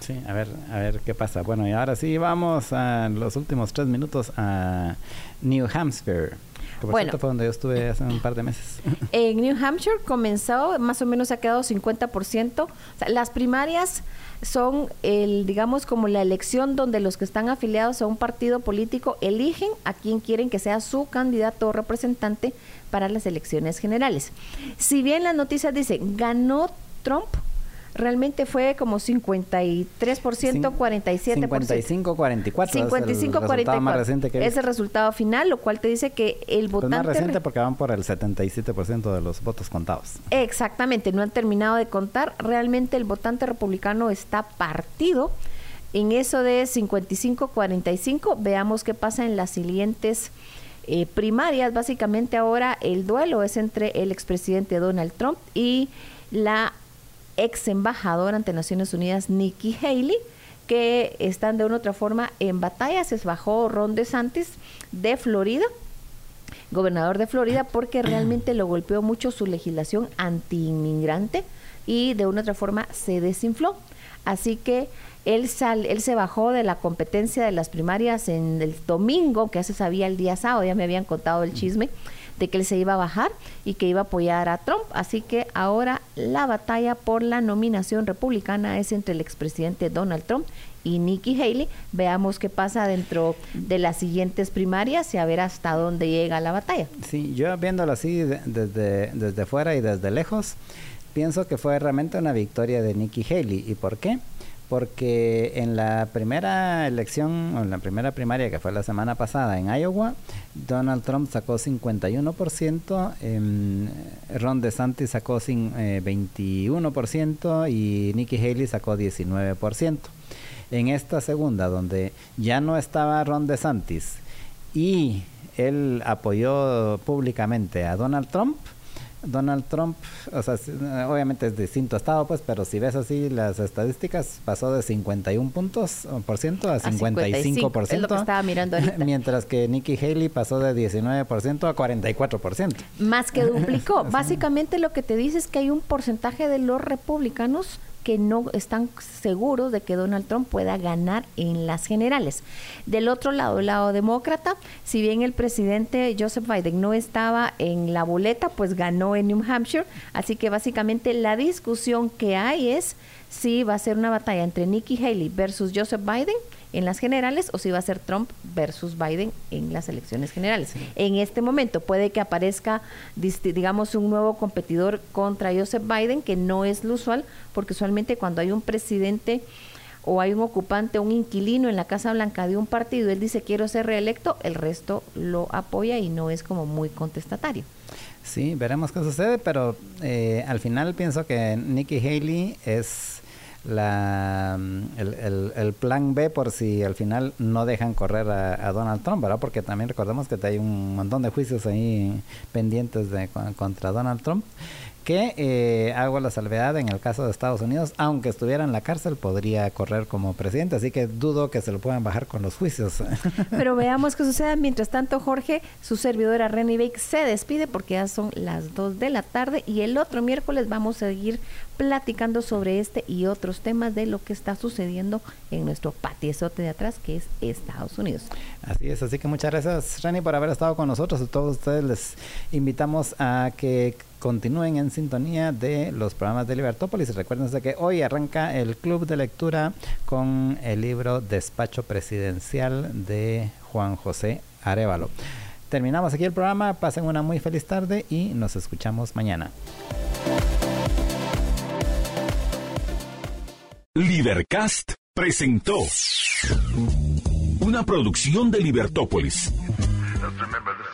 Sí, a ver, a ver qué pasa. Bueno, y ahora sí vamos a los últimos tres minutos a New Hampshire. Que bueno, fue donde yo estuve hace un par de meses. En New Hampshire comenzó, más o menos ha quedado 50%. O sea, las primarias son el, digamos, como la elección donde los que están afiliados a un partido político eligen a quien quieren que sea su candidato o representante para las elecciones generales. Si bien las noticias dicen ganó Trump, realmente fue como 53%, 47%. 55-44. 55-44. Es el resultado final, lo cual te dice que el votante... Pues más reciente porque van por el 77% de los votos contados. Exactamente, no han terminado de contar. Realmente el votante republicano está partido. En eso de 55-45, veamos qué pasa en las siguientes eh, primarias. Básicamente ahora el duelo es entre el expresidente Donald Trump y la ex embajador ante Naciones Unidas Nikki Haley, que están de una u otra forma en batalla. Se bajó Ron DeSantis de Florida, gobernador de Florida, porque realmente lo golpeó mucho su legislación anti-inmigrante y de una u otra forma se desinfló. Así que él, sal, él se bajó de la competencia de las primarias en el domingo, que ya se sabía el día sábado, ya me habían contado el chisme de que él se iba a bajar y que iba a apoyar a Trump. Así que ahora la batalla por la nominación republicana es entre el expresidente Donald Trump y Nikki Haley. Veamos qué pasa dentro de las siguientes primarias y a ver hasta dónde llega la batalla. Sí, yo viéndolo así desde, desde fuera y desde lejos, pienso que fue realmente una victoria de Nikki Haley. ¿Y por qué? Porque en la primera elección, o en la primera primaria que fue la semana pasada en Iowa, Donald Trump sacó 51%, eh, Ron DeSantis sacó sin, 21% eh, y Nikki Haley sacó 19%. En esta segunda, donde ya no estaba Ron DeSantis y él apoyó públicamente a Donald Trump, Donald Trump, o sea, obviamente es distinto estado, pues, pero si ves así las estadísticas, pasó de 51 puntos por ciento a 55 por ciento. estaba mirando Mientras que Nikki Haley pasó de 19 por ciento a 44 por ciento. Más que duplicó. Básicamente lo que te dice es que hay un porcentaje de los republicanos que no están seguros de que Donald Trump pueda ganar en las generales. Del otro lado, el lado demócrata, si bien el presidente Joseph Biden no estaba en la boleta, pues ganó en New Hampshire. Así que básicamente la discusión que hay es si va a ser una batalla entre Nikki Haley versus Joseph Biden en las generales o si va a ser Trump versus Biden en las elecciones generales. En este momento puede que aparezca, digamos, un nuevo competidor contra Joseph Biden, que no es lo usual, porque usualmente cuando hay un presidente o hay un ocupante, un inquilino en la Casa Blanca de un partido, él dice quiero ser reelecto, el resto lo apoya y no es como muy contestatario. Sí, veremos qué sucede, pero eh, al final pienso que Nikki Haley es la el, plan B por si al final no dejan correr a, Donald Trump, ¿verdad? Porque también recordemos que hay un montón de juicios ahí pendientes de, contra Donald Trump que eh, hago la salvedad en el caso de Estados Unidos, aunque estuviera en la cárcel, podría correr como presidente, así que dudo que se lo puedan bajar con los juicios. Pero veamos qué sucede. Mientras tanto, Jorge, su servidora Renny Bake se despide porque ya son las 2 de la tarde y el otro miércoles vamos a seguir platicando sobre este y otros temas de lo que está sucediendo en nuestro patiezote de atrás, que es Estados Unidos. Así es, así que muchas gracias, Reni, por haber estado con nosotros. A todos ustedes les invitamos a que continúen en sintonía de los programas de Libertópolis. Recuerden que hoy arranca el club de lectura con el libro Despacho Presidencial de Juan José Arevalo. Terminamos aquí el programa, pasen una muy feliz tarde y nos escuchamos mañana. Libercast presentó una producción de Libertópolis.